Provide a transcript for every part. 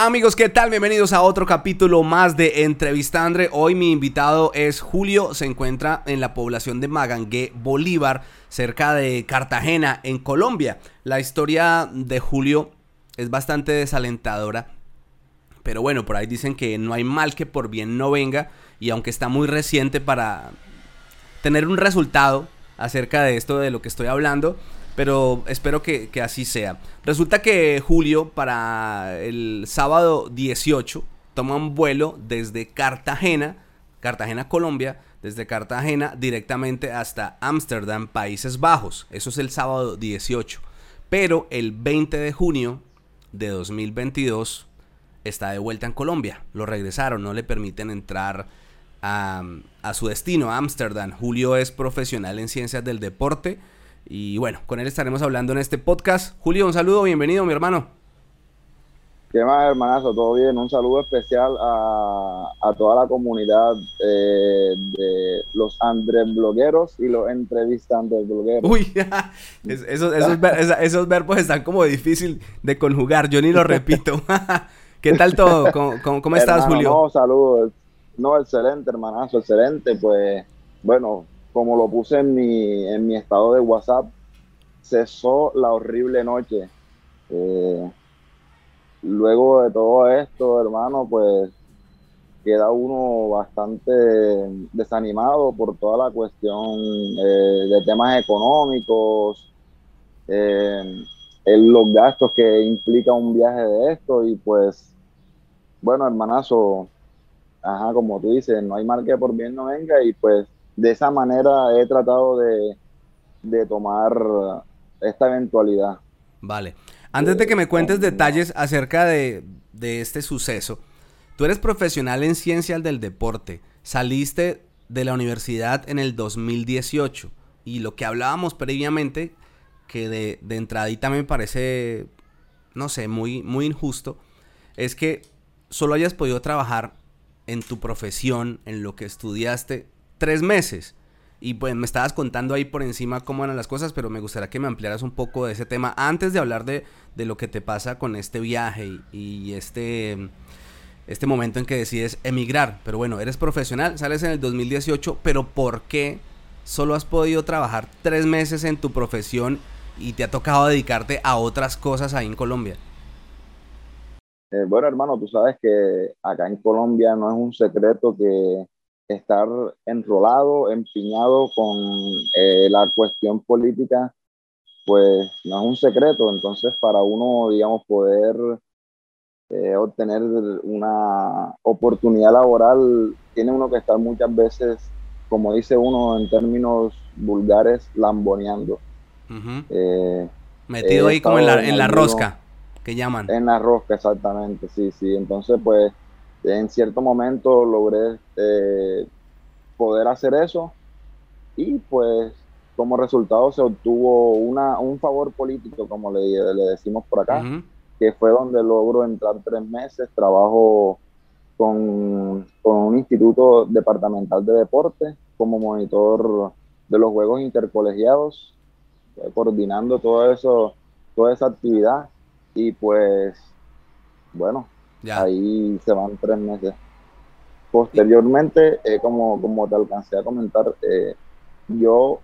Amigos, ¿qué tal? Bienvenidos a otro capítulo más de Entrevistandre. Hoy mi invitado es Julio, se encuentra en la población de Magangué, Bolívar, cerca de Cartagena, en Colombia. La historia de Julio es bastante desalentadora, pero bueno, por ahí dicen que no hay mal que por bien no venga, y aunque está muy reciente para tener un resultado acerca de esto de lo que estoy hablando, pero espero que, así sea. Resulta que Julio para el sábado 18 toma un vuelo desde Cartagena, Cartagena, Colombia, desde Cartagena directamente hasta Ámsterdam, Países Bajos. Eso es el sábado 18. Pero el 20 de junio de 2022 está de vuelta en Colombia. Lo regresaron, no le permiten entrar a, a su destino, Ámsterdam. Julio es profesional en ciencias del deporte y bueno, con él estaremos hablando en este podcast. Julio, un saludo, bienvenido, mi hermano. ¿Qué más, hermanazo? ¿Todo bien? Un saludo especial a, toda la comunidad eh, de los Andrés blogueros y los entrevistantes blogueros. Uy, esos, esos, verbos están como difícil de conjugar, yo ni lo repito. ¿Qué tal todo? ¿Cómo, estás, Julio? No, saludos. No, excelente, hermanazo, excelente. Pues, bueno, como lo puse en mi, en mi estado de WhatsApp, cesó la horrible noche. Eh, luego de todo esto, hermano, pues queda uno bastante desanimado por toda la cuestión eh, de temas económicos, eh, los gastos que implica un viaje de esto y pues, bueno, hermanazo, ajá, como tú dices, no hay mal que por bien no venga y pues de esa manera he tratado de, tomar esta eventualidad. Vale. Antes de que me cuentes detalles acerca de, este suceso, tú eres profesional en ciencias del deporte, saliste de la universidad en el 2018 y lo que hablábamos previamente, que de, de entradita me parece, no sé, muy, muy injusto, es que solo hayas podido trabajar en tu profesión, en lo que estudiaste, tres meses. Y pues me estabas contando ahí por encima cómo eran las cosas, pero me gustaría que me ampliaras un poco de ese tema antes de hablar de, lo que te pasa con este viaje y, este, este momento en que decides emigrar. Pero bueno, eres profesional, sales en el 2018, pero ¿por qué solo has podido trabajar tres meses en tu profesión y te ha tocado dedicarte a otras cosas ahí en Colombia? Eh, bueno, hermano, tú sabes que acá en Colombia no es un secreto que estar enrolado, empiñado con eh, la cuestión política, pues no es un secreto. Entonces, para uno, digamos, poder eh, obtener una oportunidad laboral, tiene uno que estar muchas veces, como dice uno en términos vulgares, lamboneando. Eh, Metido ahí como en la, en la rosca, que llaman. En la rosca, exactamente, sí, sí. Entonces, pues en cierto momento logré eh, poder hacer eso y pues como resultado se obtuvo una, un favor político, como le, le decimos por acá, que fue donde logro entrar tres meses, trabajo con, con, un instituto departamental de deporte como monitor de los juegos intercolegiados, eh, coordinando todo eso, toda esa actividad y pues bueno, Ahí se van tres meses. Posteriormente, eh, como, como te alcancé a comentar, eh, yo,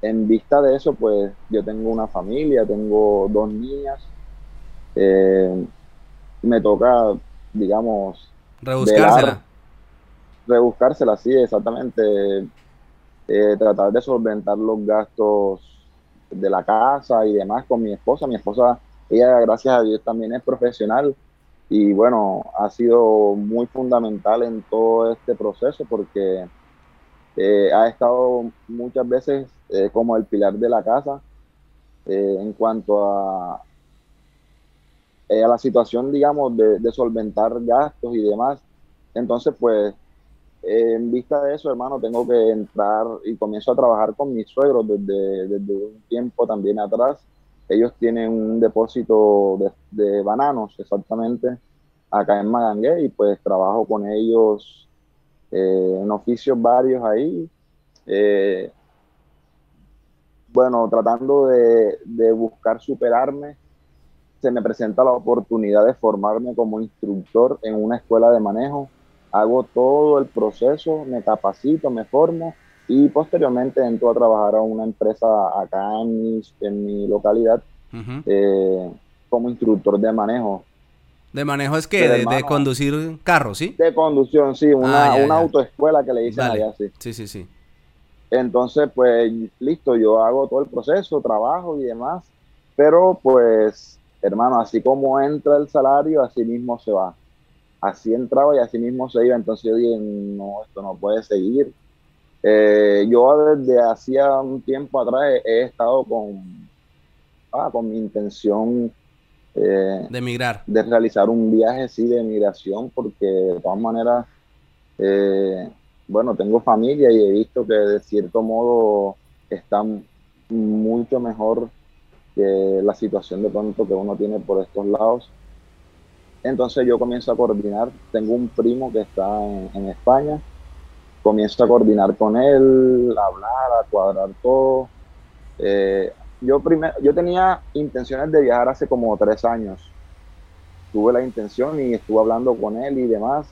en vista de eso, pues yo tengo una familia, tengo dos niñas. Eh, me toca, digamos, rebuscársela. rebuscársela, sí, exactamente. tratar de solventar los gastos de la casa y demás con mi esposa. Mi esposa, ella, gracias a Dios, también es profesional y bueno, ha sido muy fundamental en todo este proceso porque eh, ha estado muchas veces eh, como el pilar de la casa eh, en cuanto a, a la situación, digamos, de, solventar gastos y demás. Entonces, pues, en vista de eso, hermano, tengo que entrar y comienzo a trabajar con mis suegros desde, desde un tiempo también atrás ellos tienen un depósito de, bananos, exactamente, acá en Magangué, y pues trabajo con ellos eh, en oficios varios ahí. Eh, bueno, tratando de, buscar superarme se me presenta la oportunidad de formarme como instructor en una escuela de manejo. Hago todo el proceso, me capacito, me formo y posteriormente entro a trabajar a una empresa acá en mi, en mi localidad eh, como instructor de manejo. ¿De manejo es que de, conducir carros, sí? De conducción, sí, una, ah, autoescuela que le dicen allá, sí. Sí, sí, sí. Entonces, pues, listo, yo hago todo el proceso, trabajo y demás, pero pues, hermano, así como entra el salario, así mismo se va. Así entraba y así mismo se iba, entonces yo dije, no, esto no puede seguir. Eh, yo desde hacía un tiempo atrás he, estado con, ah, con mi intención eh, de emigrar. De realizar un viaje, sí, de migración, porque de todas maneras, eh, bueno, tengo familia y he visto que de cierto modo están mucho mejor que la situación de pronto que uno tiene por estos lados. Entonces yo comienzo a coordinar, tengo un primo que está en, España, comienzo a coordinar con él, a hablar, a cuadrar todo. Eh, yo, primero, yo tenía intenciones de viajar hace como tres años. Tuve la intención y estuve hablando con él y demás.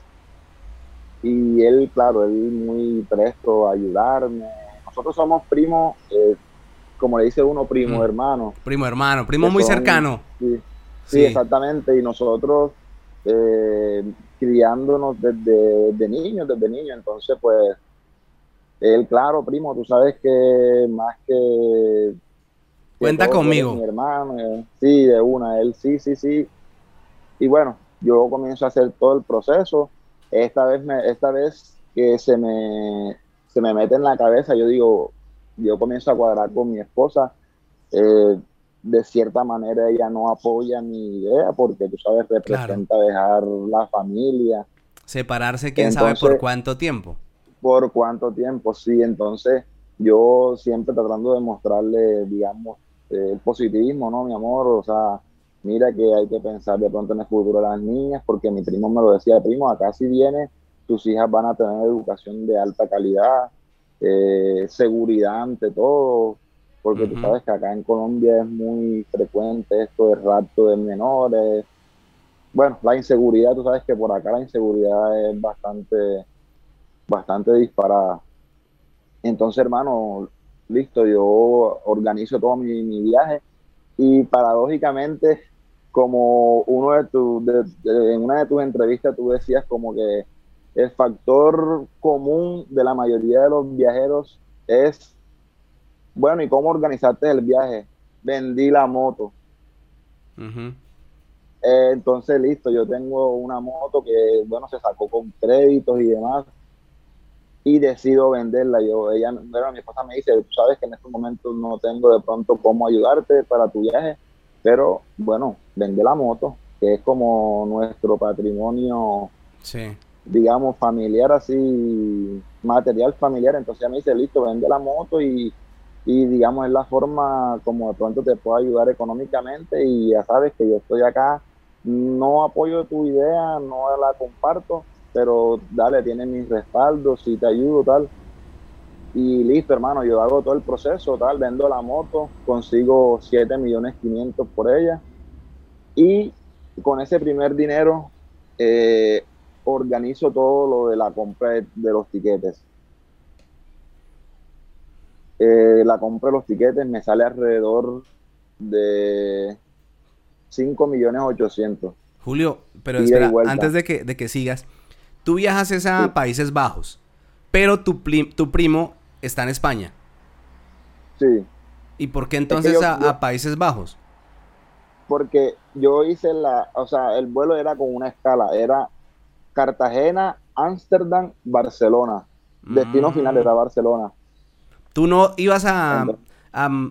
Y él, claro, él muy presto a ayudarme. Nosotros somos primos, eh, como le dice uno, primo mm. hermano. Primo hermano, primo muy cercano. Sí, exactamente. Y nosotros eh, criándonos desde, desde niños, desde niños. Entonces, pues, él, claro, primo, tú sabes que más que Cuenta conmigo. Mi hermano, eh, sí, de una, él sí, sí, sí. Y bueno, yo comienzo a hacer todo el proceso. Esta vez, me, esta vez que se me, se me mete en la cabeza, yo digo, yo comienzo a cuadrar con mi esposa. Eh, de cierta manera ella no apoya mi idea porque tú sabes representa dejar la familia separarse quién sabe por cuánto tiempo por cuánto tiempo sí entonces yo siempre tratando de mostrarle digamos el positivismo, ¿no, mi amor? O sea, mira que hay que pensar de pronto en el futuro de las niñas, porque mi primo me lo decía, primo, acá si viene, tus hijas van a tener educación de alta calidad, eh, seguridad ante todo, porque tú sabes que acá en Colombia es muy frecuente esto de rapto de menores. Bueno, la inseguridad, tú sabes que por acá la inseguridad es bastante, bastante disparada. Entonces, hermano, listo, yo organizo todo mi, viaje y paradójicamente, como uno de tus, en una de tus entrevistas tú decías como que el factor común de la mayoría de los viajeros es, bueno, ¿y cómo organizaste el viaje? Vendí la moto. Eh, entonces, listo, yo tengo una moto que, bueno, se sacó con créditos y demás y decido venderla. Yo, ella, bueno, mi esposa me dice, tú sabes que en estos momentos no tengo de pronto cómo ayudarte para tu viaje, pero bueno, vende la moto, que es como nuestro patrimonio, digamos, familiar, así, material familiar. Entonces ella me dice, listo, vende la moto y, y digamos es la forma como de pronto te puedo ayudar económicamente y ya sabes que yo estoy acá, no apoyo tu idea, no la comparto, pero dale, tiene mis respaldos, si te ayudo, tal. Y listo, hermano, yo hago todo el proceso, tal, vendo la moto, consigo 7 millones 500 por ella. Y con ese primer dinero eh, organizo todo lo de la compra de, los tiquetes. Eh, la compra de los tiquetes me sale alrededor de 5 millones 800. Julio, pero espera, antes de que, de que sigas, Tú viajas a Países Bajos, pero tu, tu primo está en España. Sí. ¿Y por qué entonces a, Países Bajos? Porque yo hice la, o sea, el vuelo era con una escala, era Cartagena, Ámsterdam, Barcelona. Destino mm. final era Barcelona. Tú no ibas a,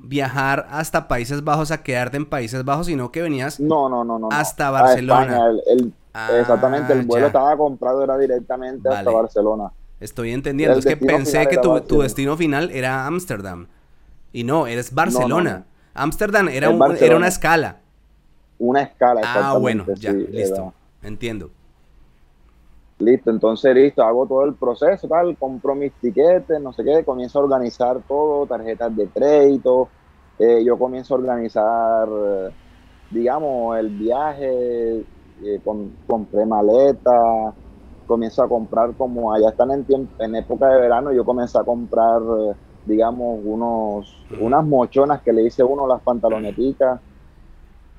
viajar hasta Países Bajos, a quedarte en Países Bajos, sino que venías no, no, no, no, hasta Barcelona. el, Exactamente, el ah, vuelo estaba comprado, era directamente hasta Barcelona. Estoy entendiendo, es que pensé que tu, destino final era Ámsterdam. Y no, eres Barcelona. Ámsterdam era, era una escala. Una escala, Ah, bueno, ya, listo. Entiendo. Listo, entonces listo, hago todo el proceso, tal, compro mis tiquetes, no sé qué, comienzo a organizar todo, tarjetas de crédito, eh, yo comienzo a organizar digamos, el viaje, eh, compré maleta, comienzo a comprar como allá están en, tiempo, en época de verano, yo comencé a comprar, digamos, unos, unas mochonas que le hice uno, las pantaloneticas,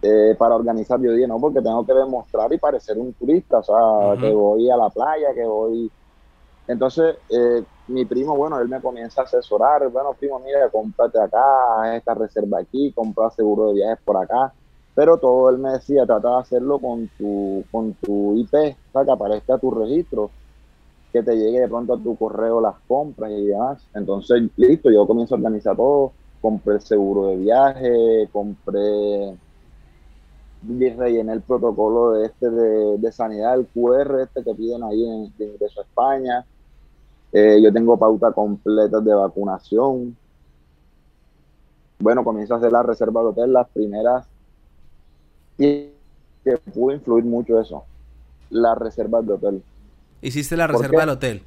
eh, para organizar. Yo dije, no, porque tengo que demostrar y parecer un turista, o sea, que voy a la playa, que voy... Entonces, eh, mi primo, bueno, él me comienza a asesorar, bueno, primo, mira, cómprate acá, esta reserva aquí, compra seguro de viajes por acá. Pero todo él me decía, trata de hacerlo con tu, con tu IP, o sea, que aparezca tu registro, que te llegue de pronto a tu correo las compras y demás. Entonces, listo, yo comienzo a organizar todo, compré el seguro de viaje, compré rellené el protocolo de este de, sanidad, el QR este que piden ahí en, de ingreso a España. Eh, yo tengo pauta completa de vacunación. Bueno, comienzo a hacer la reserva de hotel, las primeras. Que pudo influir mucho eso, las reservas de hotel. ¿Hiciste la reserva del hotel?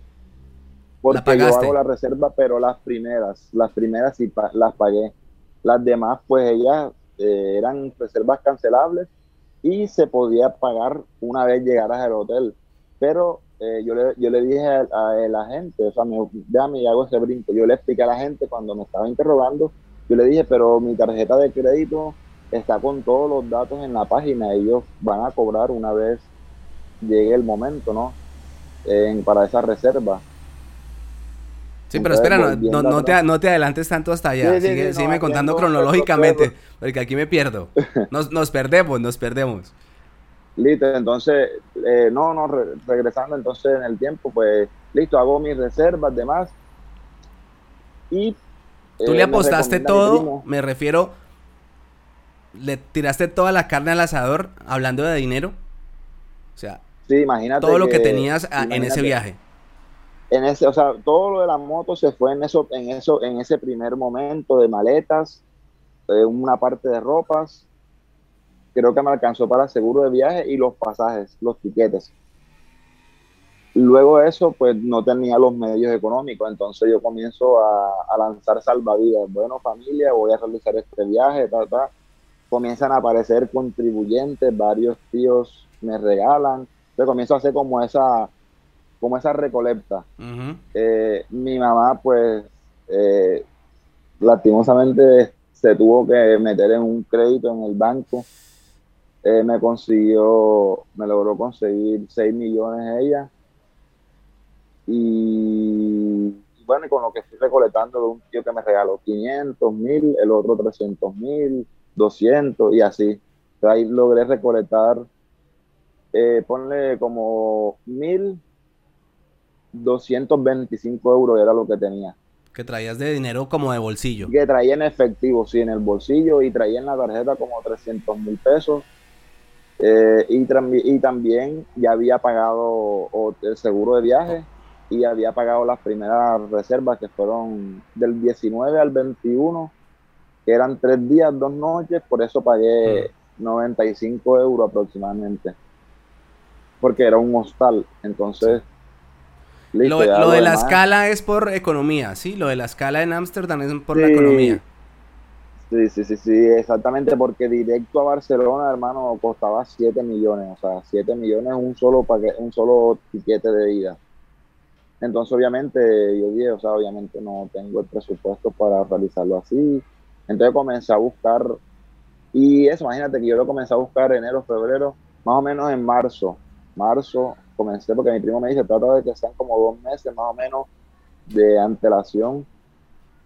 Porque yo hago la reserva, pero las primeras, las primeras sí las pagué. Las demás, pues ellas eh, eran reservas cancelables y se podía pagar una vez llegaras al hotel. Pero eh, yo, le, yo le dije a, la gente, o sea, me, déjame hago ese brinco. Yo le expliqué a la gente cuando me estaba interrogando, yo le dije, pero mi tarjeta de crédito está con todos los datos en la página. Ellos van a cobrar una vez llegue el momento, ¿no? para esa reserva. Sí, pero espera, no, no, te, no, te, adelantes tanto hasta allá. Sigue, sígueme contando cronológicamente, porque aquí me pierdo. Nos, nos perdemos, nos perdemos. Listo, entonces, eh, no, no, regresando entonces en el tiempo, pues listo, hago mis reservas, demás. Y. ¿Tú le eh, apostaste todo? Me refiero. ¿Le tiraste toda la carne al asador hablando de dinero? O sea, sí, imagínate todo lo que, tenías en ese viaje en ese, o sea, todo lo de la moto se fue en eso, en eso, en ese primer momento de maletas, eh, una parte de ropas, creo que me alcanzó para seguro de viaje y los pasajes, los tiquetes. Luego de eso, pues no tenía los medios económicos, entonces yo comienzo a, lanzar salvavidas. Bueno, familia, voy a realizar este viaje, ta, ta. Comienzan a aparecer contribuyentes, varios tíos me regalan. Entonces comienzo a hacer como esa, como esa recolecta. Eh, mi mamá, pues, eh, lastimosamente se tuvo que meter en un crédito en el banco. Eh, me consiguió, me logró conseguir 6 millones ella. Y, bueno, y con lo que estoy recolectando de un tío que me regaló 500 mil, el otro 300 mil, 200 y así. ahí logré recolectar, ponle como mil 225 euros era lo que tenía. Que traías de dinero como de bolsillo. Que traía en efectivo, sí, en el bolsillo y traía en la tarjeta como 300 mil pesos. Eh, y, y, también ya había pagado el seguro de viaje y había pagado las primeras reservas que fueron del 19 al 21, que eran tres días, dos noches, por eso pagué 95 mm. euros aproximadamente, porque era un hostal, entonces lo, de la escala es por economía, ¿sí? Lo de la escala en Ámsterdam es por la economía. Sí, sí, sí, sí, exactamente, porque directo a Barcelona, hermano, costaba 7 millones, o sea, 7 millones un solo un solo tiquete de ida. Entonces, obviamente, yo dije, o sea, obviamente no tengo el presupuesto para realizarlo así. Entonces comencé a buscar, y eso, imagínate que yo lo comencé a buscar enero, febrero, más o menos en marzo, marzo, comencé porque mi primo me dice, trata de que sean como dos meses más o menos de antelación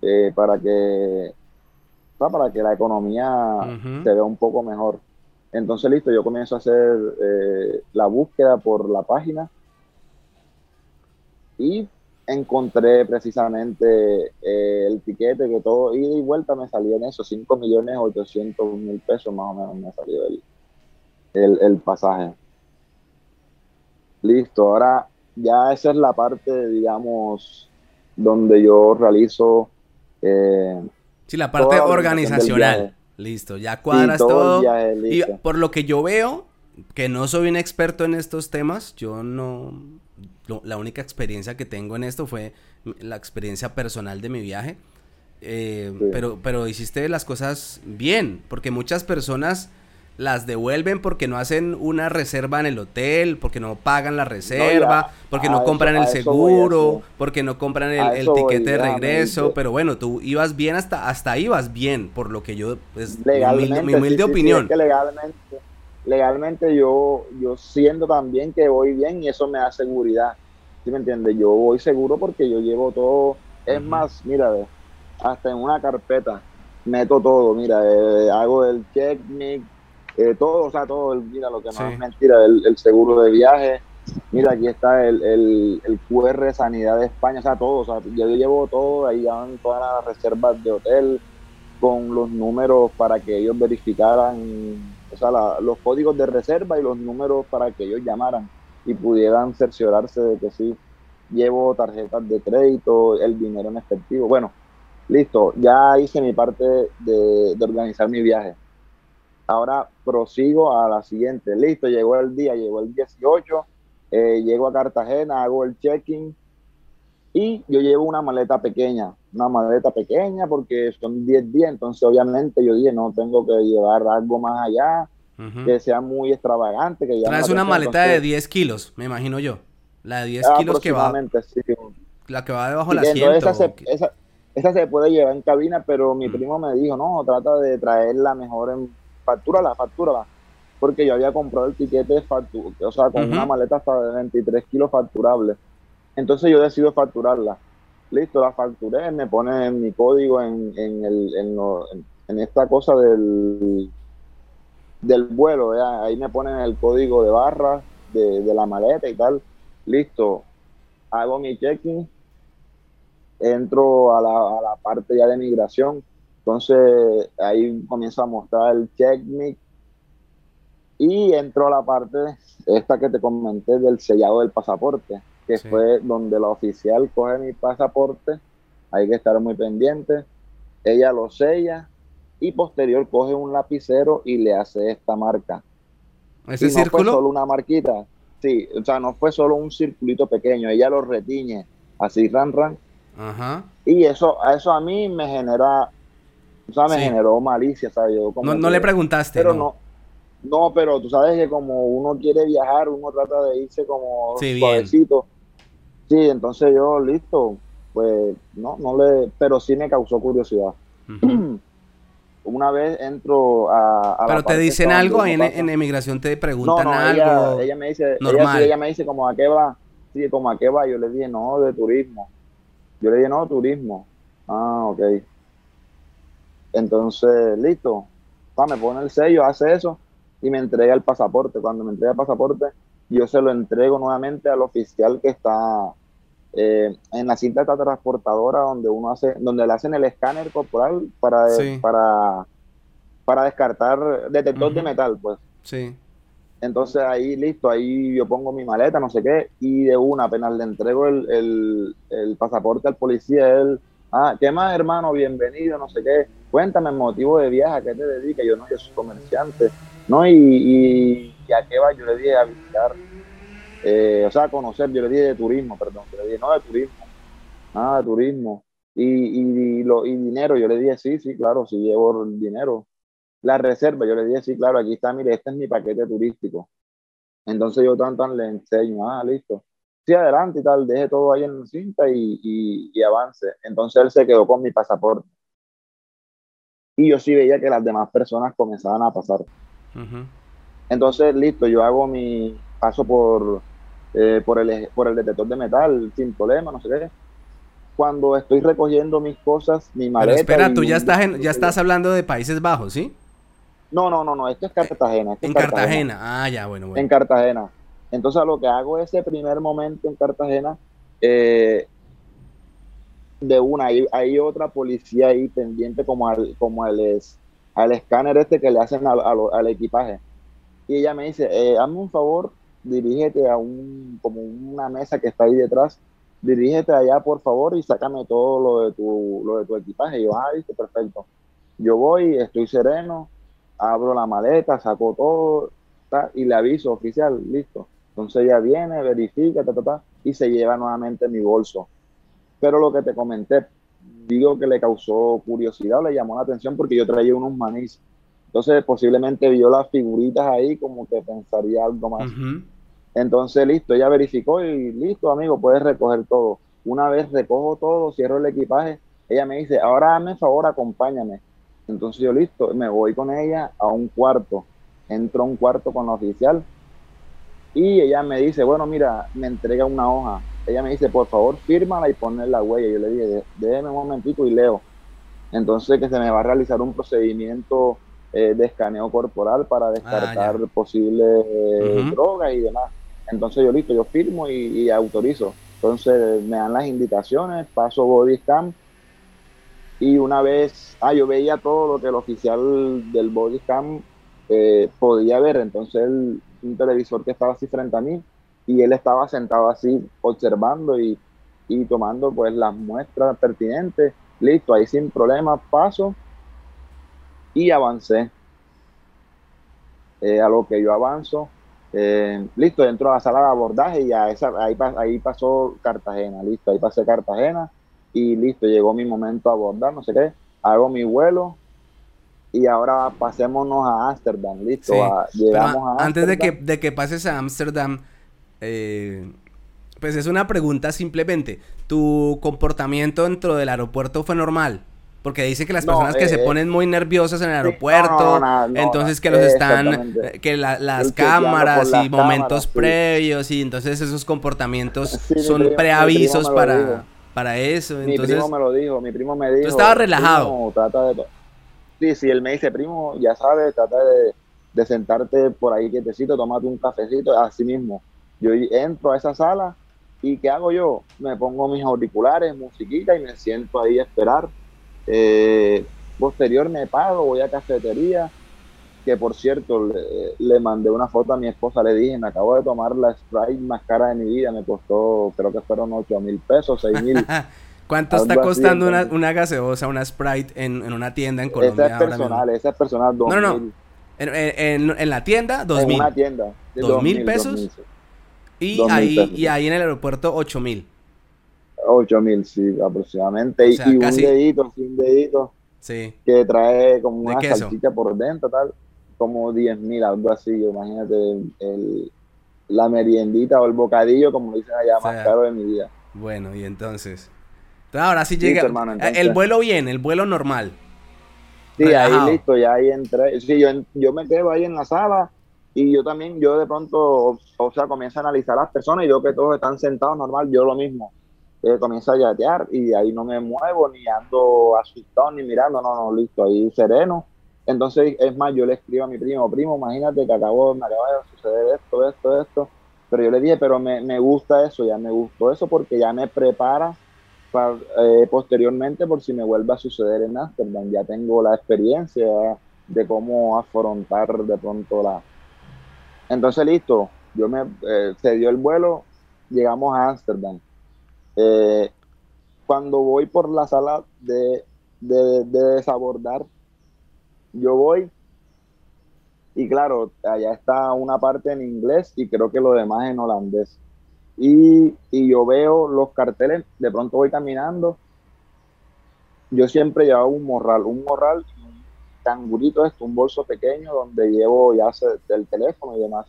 eh, para que para que la economía se vea un poco mejor. Entonces, listo, yo comienzo a hacer eh, la búsqueda por la página. Y encontré precisamente eh, el tiquete que todo ida y vuelta me salió en eso, 5 millones 800 mil pesos más o menos me salió el, el pasaje. Listo, ahora ya esa es la parte, digamos, donde yo realizo... Eh, sí, la parte organizacional. Listo, ya cuadras todo. Y por lo que yo veo, que no soy un experto en estos temas, yo no... la única experiencia que tengo en esto fue la experiencia personal de mi viaje. Eh, pero, pero hiciste las cosas bien, porque muchas personas las devuelven porque no hacen una reserva en el hotel, porque no pagan la reserva, porque no compran el seguro, porque no compran el, tiquete de regreso, pero bueno, tú ibas bien hasta hasta ahí vas bien, por lo que yo pues, legalmente, mi, humilde opinión. legalmente, legalmente yo yo siento también que voy bien y eso me da seguridad. ¿Sí me entiendes? Yo voy seguro porque yo llevo todo, es más, mira, hasta en una carpeta meto todo, mira, eh, hago el check, eh, todo, o sea, todo, mira, lo que no es mentira, el, seguro de viaje, mira, aquí está el, el, el, QR de Sanidad de España, o sea, todo, o sea, yo llevo todo, ahí van todas las reservas de hotel, con los números para que ellos verificaran, sea, los códigos de reserva y los números para que ellos llamaran y pudieran cerciorarse de que sí, llevo tarjetas de crédito, el dinero en efectivo. Bueno, listo, ya hice mi parte de, de organizar mi viaje Ahora prosigo a la siguiente. Listo, llegó el día, llegó el 18, eh, llego a Cartagena, hago el check-in y yo llevo una maleta pequeña, una maleta pequeña porque son 10 días, entonces obviamente yo dije, no tengo que llevar algo más allá, que sea muy extravagante. Que Traes una maleta de 10 kilos, me imagino yo. La de 10 kilos que va. Sí. La que va debajo de la asiento. Esa se, esa, esa se puede llevar en cabina, pero mi primo me dijo, no, trata de traerla mejor en factura la factura porque yo había comprado el tiquete de factura, o sea, con una maleta hasta de 23 kilos facturable. Entonces yo decido facturarla. Listo, la facturé, me pone mi código en, en, el, en, esta cosa del, del vuelo, ahí me ponen el código de barra de, de la maleta y tal. Listo, hago mi check-in, entro a la, a la parte ya de migración, entonces ahí comienza a mostrar el checkmate. Y entro a la parte esta que te comenté del sellado del pasaporte, que fue donde la oficial coge mi pasaporte, hay que estar muy pendiente, ella lo sella y posterior coge un lapicero y le hace esta marca. ¿Ese círculo? No fue solo una marquita, sí, o sea, no fue solo un circulito pequeño, ella lo retiñe, así ran ran. Ajá. Y eso, eso a mí me genera o sea, me generó malicia, ¿sabes? Yo como no, le preguntaste. Pero no. no. pero tú sabes que como uno quiere viajar, uno trata de irse como suavecito. Sí, entonces yo, listo, pues no, no le, pero sí me causó curiosidad. Una vez entro a... pero te dicen algo en, en, emigración, te preguntan no, no, algo. Ella, me dice, normal. Ella, me dice como a qué va, sí, como a qué va, yo le dije no, de turismo. Yo le dije no, turismo. Ah, ok. Entonces, listo, me pone el sello, hace eso y me entrega el pasaporte. Cuando me entrega el pasaporte, yo se lo entrego nuevamente al oficial que está eh, en la cinta transportadora donde uno hace, donde le hacen el escáner corporal para, para, para descartar detector de metal, pues. Sí. Entonces ahí listo, ahí yo pongo mi maleta, no sé qué, y de una apenas le entrego el, el, el pasaporte al policía, él Ah, ¿qué más, hermano? Bienvenido, no sé qué. Cuéntame el motivo de viaje, a qué te dedicas. Yo no, yo soy comerciante, ¿no? Y, a qué va, yo le dije a visitar, eh, o sea, conocer, yo le dije de turismo, perdón, yo le dije, no, de turismo, ah, de turismo. Y, y, lo, y dinero, yo le dije, sí, sí, claro, sí llevo el dinero. La reserva, yo le dije, sí, claro, aquí está, mire, este es mi paquete turístico. Entonces yo tanto le enseño, ah, listo adelante y tal, deje todo ahí en la cinta y, y, avance. Entonces él se quedó con mi pasaporte. Y yo sí veía que las demás personas comenzaban a pasar. Entonces, listo, yo hago mi paso por, eh, por, el, por el detector de metal sin problema, no sé qué. Cuando estoy recogiendo mis cosas, mi maleta. espera, tú ya estás, en, ya estás hablando de Países Bajos, ¿sí? No, no, no, no, esto es Cartagena. en Cartagena. ah, ya, bueno, bueno. En Cartagena. Entonces, lo que hago ese primer momento en Cartagena, eh, de una, hay, hay, otra policía ahí pendiente como al, como al, al escáner este que le hacen al, equipaje. Y ella me dice, eh, hazme un favor, dirígete a un, como una mesa que está ahí detrás, dirígete allá por favor y sácame todo lo de tu, lo de tu equipaje. Yo, ah, perfecto. Yo voy, estoy sereno, abro la maleta, saco todo y le aviso, oficial, listo entonces ella viene, verifica, ta, y se lleva nuevamente mi bolso. Pero lo que te comenté, digo que le causó curiosidad, le llamó la atención porque yo traía unos manís. Entonces posiblemente vio las figuritas ahí como que pensaría algo más. Entonces, listo, ella verificó y listo, amigo, puedes recoger todo. Una vez recojo todo, cierro el equipaje, ella me dice, ahora dame favor, acompáñame. Entonces yo listo, me voy con ella a un cuarto. Entro a un cuarto con la oficial y ella me dice, bueno, mira, me entrega una hoja. Ella me dice, por favor, fírmala y ponle la huella. Yo le dije, déjeme un momentito y leo. Entonces que se me va a realizar un procedimiento eh, de escaneo corporal para ah, descartar posibles drogas y demás. Entonces yo listo, yo firmo y, autorizo. Entonces me dan las indicaciones, paso body scan y una vez, ah, yo veía todo lo que el oficial del body scan eh, podía ver. Entonces un televisor que estaba así frente a mí y él estaba sentado así observando y, y tomando pues las muestras pertinentes. Listo, ahí sin problema paso y avancé. Eh, a lo que yo avanzo, eh, listo, entro a la sala de abordaje y a esa, ahí, ahí pasó Cartagena, listo, ahí pasé Cartagena y listo, llegó mi momento a abordar, no sé qué, hago mi vuelo y ahora pasémonos a Ámsterdam, listo, llegamos a Antes de que, de que pases a Ámsterdam, eh, pues es una pregunta simplemente, ¿tu comportamiento dentro del aeropuerto fue normal? Porque dice que las personas que se eh, ponen muy nerviosas en el aeropuerto, entonces que los están, que las cámaras y momentos previos y entonces esos comportamientos son preavisos para, para eso. Mi primo me lo dijo, mi primo me dijo. Tú estabas relajado. sí, sí, él me dice, primo, ya sabes, trata de, sentarte por ahí quietecito, tomate un cafecito, así mismo. Yo entro a esa sala y ¿qué hago yo? Me pongo mis auriculares, musiquita y me siento ahí a esperar eh, posterior me pago, voy a cafetería, que por cierto le, mandé una foto a mi esposa, le dije, me acabo de tomar la Sprite más cara de mi vida, me costó, creo que fueron 8 mil pesos, 6 mil. ¿Cuánto está costando una, una, gaseosa, una Sprite en, en, una tienda en Colombia? Esa es personal, esa es personal, no, no, no. En, en, en, la tienda, 2 mil. En una tienda. ¿2 mil pesos? y, ahí, y ahí en el aeropuerto, 8 mil. 8 mil, sí, aproximadamente. y un dedito, un dedito. Sí. Que trae como una salchicha por dentro, tal. Como 10 mil, algo así. Imagínate el, la meriendita o el bocadillo, como dicen allá, más caro de mi vida. Bueno, y entonces. ahora sí llega. El vuelo bien, el vuelo normal. Sí, ahí listo, ya ahí entré. Sí, yo, yo me quedo ahí en la sala y yo también, yo de pronto, o sea, comienzo a analizar a las personas y yo que todos están sentados normal, yo lo mismo eh, comienzo a yatear y ahí no me muevo, ni ando asustado, ni mirando, no, no, listo, ahí sereno. Entonces, es más, yo le escribo a mi primo, primo, imagínate que acabo, me acaba de suceder esto, esto, esto. Pero yo le dije, pero me, me gusta eso, ya me gustó eso porque ya me prepara para, eh, posteriormente por si me vuelve a suceder en Amsterdam. Ya tengo la experiencia de cómo afrontar de pronto la... Entonces, listo, yo me, eh, se dio el vuelo, llegamos a Amsterdam eh, cuando voy por la sala de, desabordar, yo voy y claro, allá está una parte en inglés y creo que lo demás en holandés. Y, yo veo los carteles, de pronto voy caminando. Yo siempre llevo un morral, un morral, un cangurito, esto, un bolso pequeño donde llevo ya el teléfono y demás.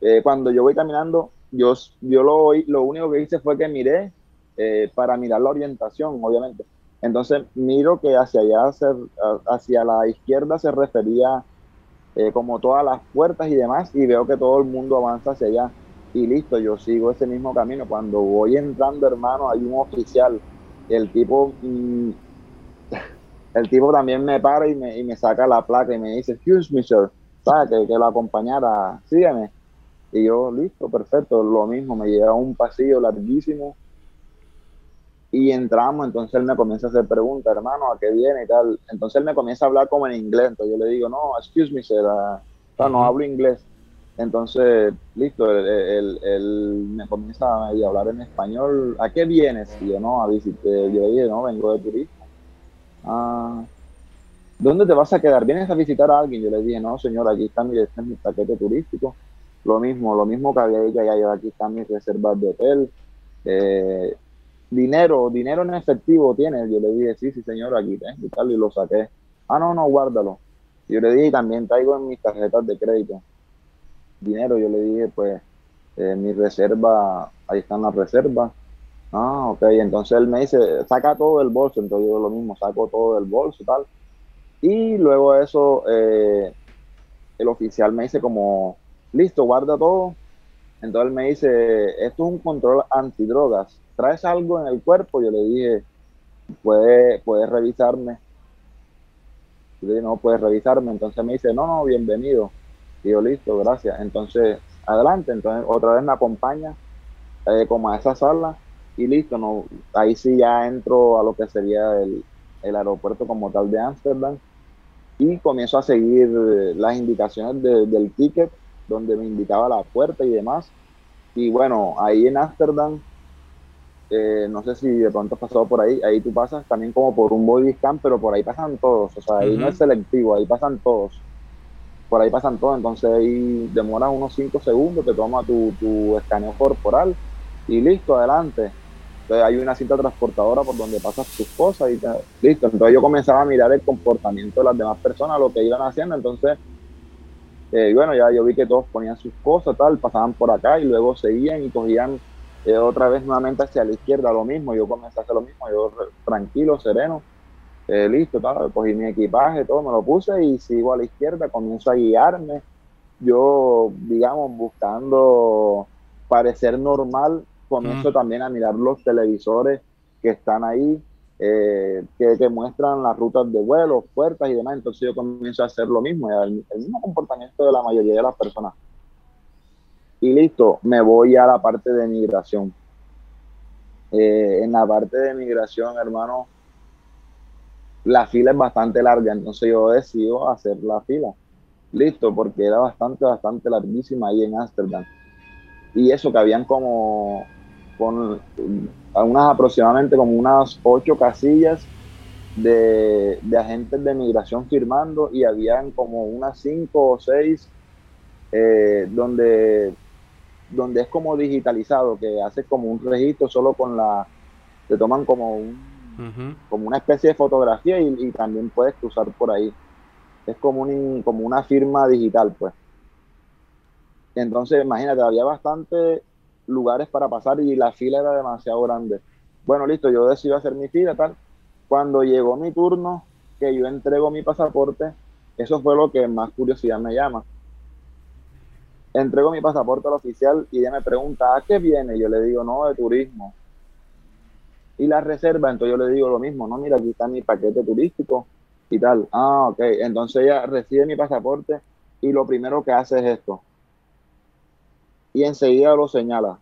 Eh, cuando yo voy caminando, yo, yo lo, lo único que hice fue que miré eh, para mirar la orientación, obviamente. Entonces miro que hacia allá, hacia la izquierda se refería eh, como todas las puertas y demás, y veo que todo el mundo avanza hacia allá. Y listo, yo sigo ese mismo camino. Cuando voy entrando, hermano, hay un oficial. El tipo, mm, el tipo también me para y me, y me saca la placa y me dice, excuse me, sir, Que, que lo acompañara, sígueme. Y yo, listo, perfecto, lo mismo, me lleva a un pasillo larguísimo y entramos, entonces él me comienza a hacer preguntas, hermano, ¿a qué viene y tal? Entonces él me comienza a hablar como en inglés, entonces yo le digo, no, excuse me, sir, uh, no hablo inglés. Entonces, listo, él, me comienza a hablar en español, ¿a qué vienes? Y yo, no, a visitar, yo le dije, no, vengo de turismo. Ah, ¿dónde te vas a quedar? ¿Vienes a visitar a alguien? Yo le dije, no, señor, aquí está este es mi paquete turístico lo mismo, lo mismo que había dicho ya aquí están mis reservas de hotel. Eh, dinero, dinero en efectivo tienes. Yo le dije, sí, sí, señor, aquí tengo y tal, y lo saqué. Ah, no, no, guárdalo. Yo le dije, también traigo en mis tarjetas de crédito dinero. Yo le dije, pues, eh, mi reserva, ahí están las reservas. Ah, ok. Entonces él me dice, saca todo del bolso. Entonces yo lo mismo, saco todo del bolso tal. Y luego eso, eh, el oficial me dice como, listo, guarda todo. Entonces me dice, esto es un control antidrogas. ¿Traes algo en el cuerpo? Yo le dije, puedes puede revisarme. Yo le dije, no, puedes revisarme. Entonces me dice, no, no, bienvenido. Y yo, listo, gracias. Entonces, adelante. Entonces otra vez me acompaña eh, como a esa sala y listo. No, ahí sí ya entro a lo que sería el, el aeropuerto como tal de Ámsterdam y comienzo a seguir las indicaciones del ticket donde me indicaba la puerta y demás. Y bueno, ahí en Ámsterdam, eh, no sé si de pronto has pasado por ahí, ahí tú pasas también como por un body scan, pero por ahí pasan todos, o sea, ahí no es selectivo, ahí pasan todos. Por ahí pasan todos, entonces ahí demoras unos 5 segundos, te toma tu, tu escaneo corporal y listo, adelante. Entonces hay una cinta transportadora por donde pasas tus cosas y listo. Entonces yo comenzaba a mirar el comportamiento de las demás personas, lo que iban haciendo. Entonces, eh, bueno, ya yo vi que todos ponían sus cosas, tal, pasaban por acá y luego seguían y cogían eh, otra vez nuevamente hacia la izquierda lo mismo. Yo comencé a hacer lo mismo, yo tranquilo, sereno, eh, listo, tal, cogí mi equipaje, todo, me lo puse y sigo a la izquierda, comienzo a guiarme. Yo, digamos, buscando parecer normal comienzo también a mirar los televisores que están ahí, eh, que, muestran las rutas de vuelo, puertas y demás. Entonces yo comienzo a hacer lo mismo, el, mismo comportamiento de la mayoría de las personas. Y listo, me voy a la parte de migración. Eh, en la parte de migración, hermano, la fila es bastante larga, entonces yo decido hacer la fila. Listo, porque era bastante, bastante larguísima ahí en Ámsterdam. Y eso que habían como con unas aproximadamente como unas ocho casillas de, agentes de migración firmando y habían como unas cinco o seis eh, donde, donde es como digitalizado, que hace como un registro solo con la, te toman como un, como una especie de fotografía y, también puedes cruzar por ahí. Es como, un, como una firma digital, pues. Entonces, imagínate, había bastante lugares para pasar y la fila era demasiado grande. Bueno, listo, yo decidí hacer mi fila, tal. Cuando llegó mi turno, que yo entrego mi pasaporte, eso fue lo que más curiosidad me llama. Entrego mi pasaporte al oficial y ella me pregunta, ¿a qué viene? Yo le digo, no, de turismo. Y la reserva, entonces yo le digo lo mismo, no, mira, aquí está mi paquete turístico y tal. Ah, ok. Entonces ella recibe mi pasaporte y lo primero que hace es esto y enseguida lo señala,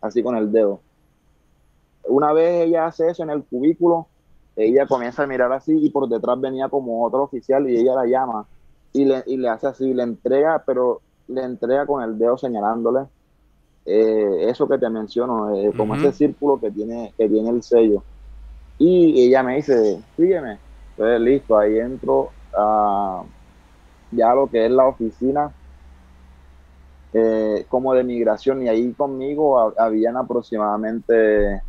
así con el dedo. Una vez ella hace eso en el cubículo, ella comienza a mirar así y por detrás venía como otro oficial y ella la llama y le, y le hace así, le entrega, pero le entrega con el dedo señalándole eh, eso que te menciono, eh, como ese círculo que tiene, que tiene el sello. Y ella me dice, sígueme. Entonces, listo, ahí entro a ya lo que es la oficina eh, como de migración y ahí conmigo habían aproximadamente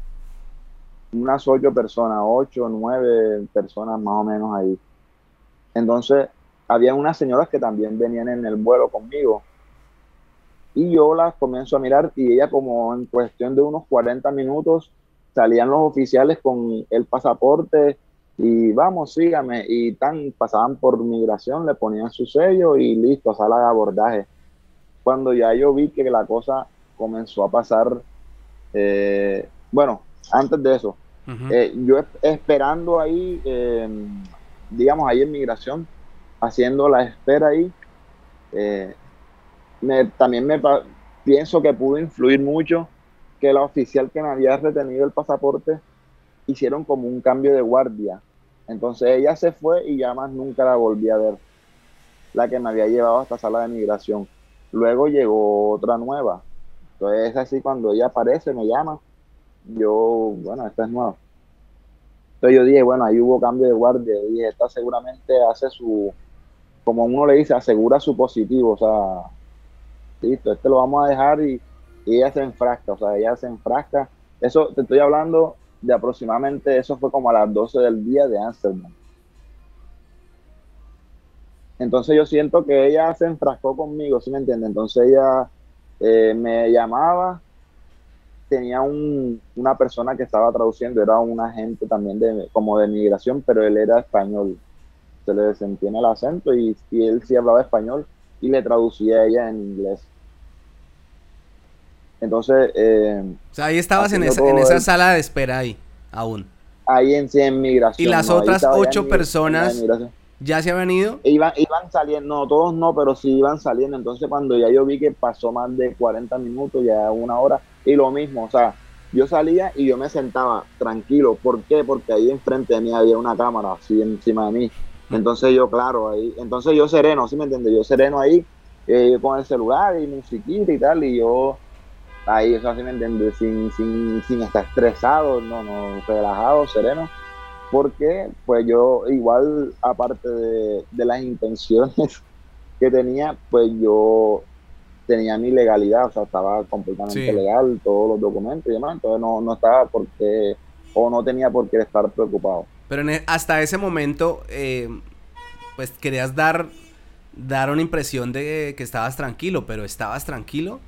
unas ocho personas, ocho, nueve personas más o menos ahí. Entonces, había unas señoras que también venían en el vuelo conmigo. Y yo las comienzo a mirar y ella como en cuestión de unos 40 minutos salían los oficiales con el pasaporte y vamos, sígame. Y tan pasaban por migración, le ponían su sello y listo, sala de abordaje cuando ya yo vi que la cosa comenzó a pasar, eh, bueno, antes de eso, eh, yo esperando ahí, eh, digamos, ahí en migración, haciendo la espera ahí, también me pienso que pudo influir mucho que la oficial que me había retenido el pasaporte hicieron como un cambio de guardia. Entonces ella se fue y ya más nunca la volví a ver, la que me había llevado a esta sala de migración. Luego llegó otra nueva. Entonces es así cuando ella aparece, me llama. Yo, bueno, esta es nueva. Entonces yo dije, bueno, ahí hubo cambio de guardia. Y esta seguramente hace su, como uno le dice, asegura su positivo. O sea, listo, este lo vamos a dejar y, ella se enfrasca. O sea, ella se enfrasca. Eso te estoy hablando de aproximadamente, eso fue como a las 12 del día de Amsterdam. Entonces yo siento que ella se enfrascó conmigo, ¿sí me entiende? Entonces ella eh, me llamaba, tenía un, una persona que estaba traduciendo, era un agente también de, como de migración, pero él era español. Se le desentiene el acento y, y él sí hablaba español y le traducía a ella en inglés. Entonces... Eh, o sea, ahí estabas en esa, en esa sala de espera ahí, aún. Ahí en, en migración. ¿Y las otras ocho personas ya se habían ido? Iban, iban saliendo, no, todos no, pero sí iban saliendo. Entonces cuando ya yo vi que pasó más de 40 minutos, ya una hora, y lo mismo, o sea, yo salía y yo me sentaba tranquilo. ¿Por qué? Porque ahí enfrente de mí había una cámara así encima de mí. Entonces yo, claro, ahí, entonces yo sereno, ¿sí me entiendes? Yo sereno ahí, eh, con el celular y musiquita y tal, y yo ahí, eso así me entiendes, sin, sin, sin estar estresado, no, no, relajado, sereno, porque pues yo igual, aparte de, las intenciones que tenía, pues yo tenía mi legalidad, o sea, estaba completamente legal, todos los documentos y demás, entonces no, no estaba porque, o no tenía por qué estar preocupado. Pero e, hasta ese momento, eh, pues querías dar, dar una impresión de que estabas tranquilo, pero ¿estabas tranquilo?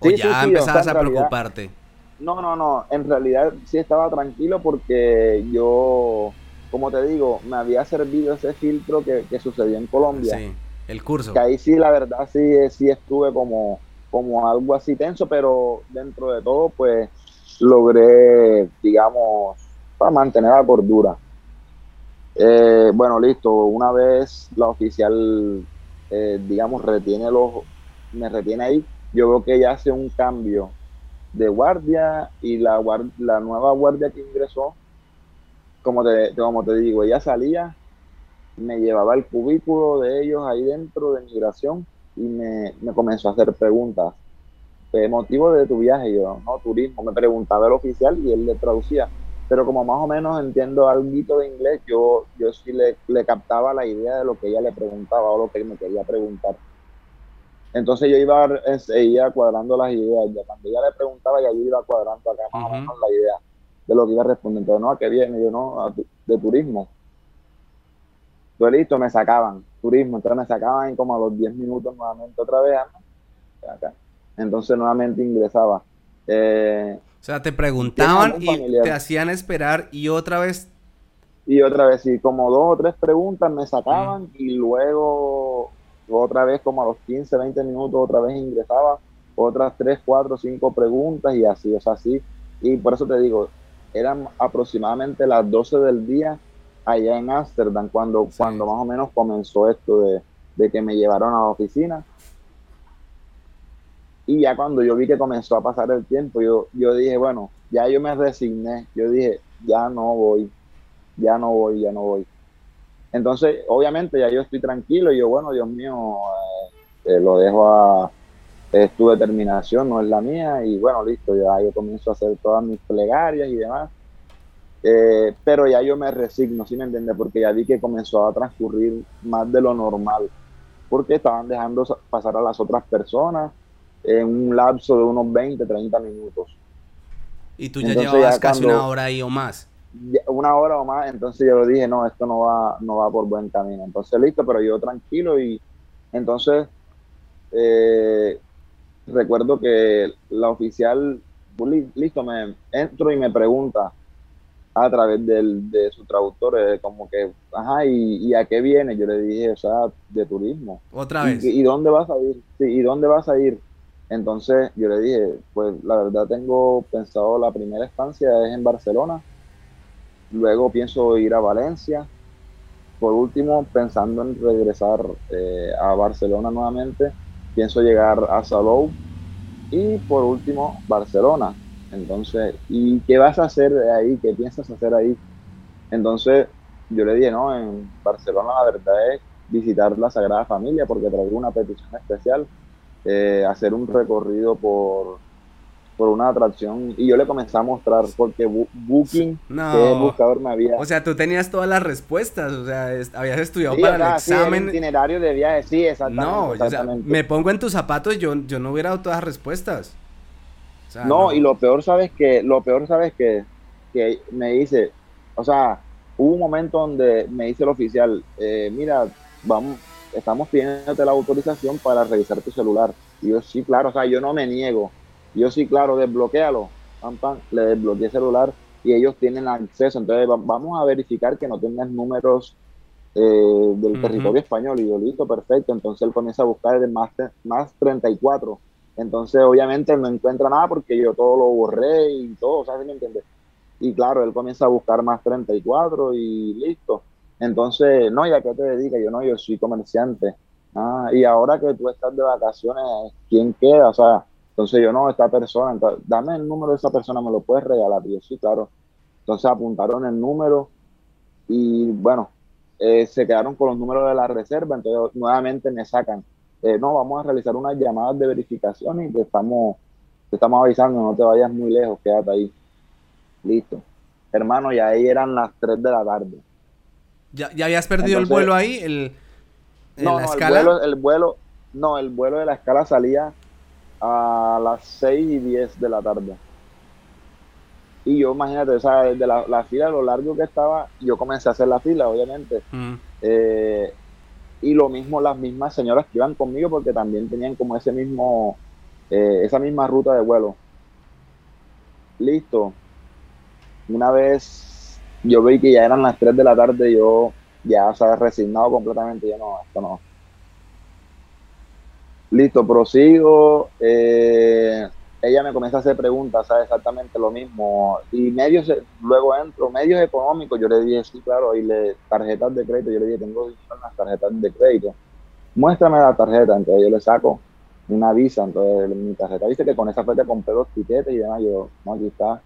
¿O ya empezabas a preocuparte? No, no, no, en realidad sí estaba tranquilo porque yo, como te digo, me había servido ese filtro que, sucedió en Colombia. Sí, el curso. Que ahí sí, la verdad, sí, sí estuve como, como algo así tenso, pero dentro de todo, pues logré, digamos, para mantener la cordura. Eh, bueno, listo, una vez la oficial, eh, digamos, retiene los, me retiene ahí, yo veo que ella hace un cambio de guardia y la, la nueva guardia que ingresó, como te, como te digo, ella salía, me llevaba el cubículo de ellos ahí dentro de migración y me, me comenzó a hacer preguntas. ¿El motivo de tu viaje? Yo, no, turismo. Me preguntaba el oficial y él le traducía pero como más o menos entiendo algo de inglés, yo, yo sí le, le, captaba la idea de lo que ella le preguntaba o lo que me quería preguntar. Entonces yo iba, iba cuadrando las ideas, ya cuando ella le preguntaba, ya yo iba cuadrando acá más o menos la idea de lo que iba a responder. Entonces, no, ¿a qué viene? Yo, no, de turismo. Pues listo, me sacaban, turismo, entonces me sacaban como a los 10 minutos nuevamente otra vez, acá. Entonces nuevamente ingresaba. Eh, o sea, te preguntaban y te hacían esperar y otra vez. Y otra vez, sí, como dos o tres preguntas me sacaban y luego otra vez como a los 15, 20 minutos otra vez ingresaba otras tres, cuatro, cinco preguntas y así, o sea, así. Y por eso te digo, eran aproximadamente las 12 del día allá en Ámsterdam cuando, cuando más o menos comenzó esto de, de que me llevaron a la oficina y ya cuando yo vi que comenzó a pasar el tiempo, yo, yo dije, bueno, ya yo me resigné. Yo dije, ya no voy, ya no voy, ya no voy. Entonces, obviamente, ya yo estoy tranquilo y yo, bueno, Dios mío, eh, eh, lo dejo a es tu determinación, no es la mía. Y bueno, listo, ya yo comienzo a hacer todas mis plegarias y demás. Eh, pero ya yo me resigno, ¿sí me entiendes? Porque ya vi que comenzó a transcurrir más de lo normal. Porque estaban dejando pasar a las otras personas en un lapso de unos 20, 30 minutos. Y tú ya llevabas casi una hora ahí o más. Una hora o más, entonces yo dije, no, esto no va, no va por buen camino. Entonces, listo, pero yo tranquilo y entonces eh, recuerdo que la oficial, pues, listo, me entro y me pregunta a través del, de su traductor, eh, como que, ajá, ¿y, a qué viene? Yo le dije, o sea, de turismo. Otra vez. ¿Y, dónde vas a ir? Sí, ¿y dónde vas a ir? Entonces yo le dije, pues la verdad tengo pensado la primera estancia es en Barcelona, luego pienso ir a Valencia, por último pensando en regresar eh, a Barcelona nuevamente, pienso llegar a Salou y por último Barcelona. Entonces, ¿y qué vas a hacer ahí? ¿Qué piensas hacer ahí? Entonces yo le dije, no, en Barcelona la verdad es visitar la Sagrada Familia porque traigo una petición especial eh, hacer un recorrido por, por una atracción y yo le comencé a mostrar porque Booking, que el buscador me había... O sea, tú tenías todas las respuestas, o sea, habías estudiado para el examen. itinerario de viaje, sí, exactamente. No, O sea, me pongo en tus zapatos, yo, yo no hubiera dado todas las respuestas. no, y lo peor, ¿sabes que Lo peor, ¿sabes que Que me dice, o sea, hubo un momento donde me dice el oficial, eh, mira, vamos, estamos pidiéndote la autorización para revisar tu celular. Y yo sí, claro, o sea, yo no me niego. Yo sí, claro, desbloquealo. Pam, pam, le desbloqueé el celular y ellos tienen acceso. Entonces vamos a verificar que no tengas números eh, del territorio español. Y yo, listo, perfecto. Entonces él comienza a buscar el más, más 34. Entonces, obviamente, no encuentra nada porque yo todo lo borré y todo, ¿sabes? ¿Me entiendes? Y claro, él comienza a buscar más 34 y listo. Entonces, no, ¿y a qué te dedicas? Yo no, yo soy comerciante. Ah, y ahora que tú estás de vacaciones, ¿quién queda? O sea, entonces yo no, esta persona, dame el número de esa persona, me lo puedes regalar. Y yo sí, claro. Entonces apuntaron el número y bueno, eh, se quedaron con los números de la reserva, entonces nuevamente me sacan. Eh, no, vamos a realizar unas llamadas de verificación y te estamos, te estamos avisando, no te vayas muy lejos, quédate ahí. Listo. Hermano, y ahí eran las 3 de la tarde. ¿Ya, ya habías perdido el vuelo ahí? El, no, la escala? El vuelo, el vuelo, no, el vuelo de la escala salía a las 6 y 10 de la tarde. Y yo, imagínate, o sea, desde la, la, fila, lo largo que estaba, yo comencé a hacer la fila, obviamente. Mm. Eh, y lo mismo las mismas señoras que iban conmigo, porque también tenían como ese mismo, eh, esa misma ruta de vuelo. Listo. Una vez yo vi que ya eran las 3 de la tarde, yo ya, o sea, resignado completamente, yo no, esto no. Listo, prosigo. Eh, ella me comienza a hacer preguntas, ¿sabes? Exactamente lo mismo. Y medios, luego entro, medios económicos, yo le dije, sí, claro, y le, tarjetas de crédito, yo le dije, tengo las tarjetas de crédito. Muéstrame la tarjeta, entonces yo le saco una visa, entonces mi tarjeta dice que con esa fecha compré los tiquetes y demás, yo, no, aquí está.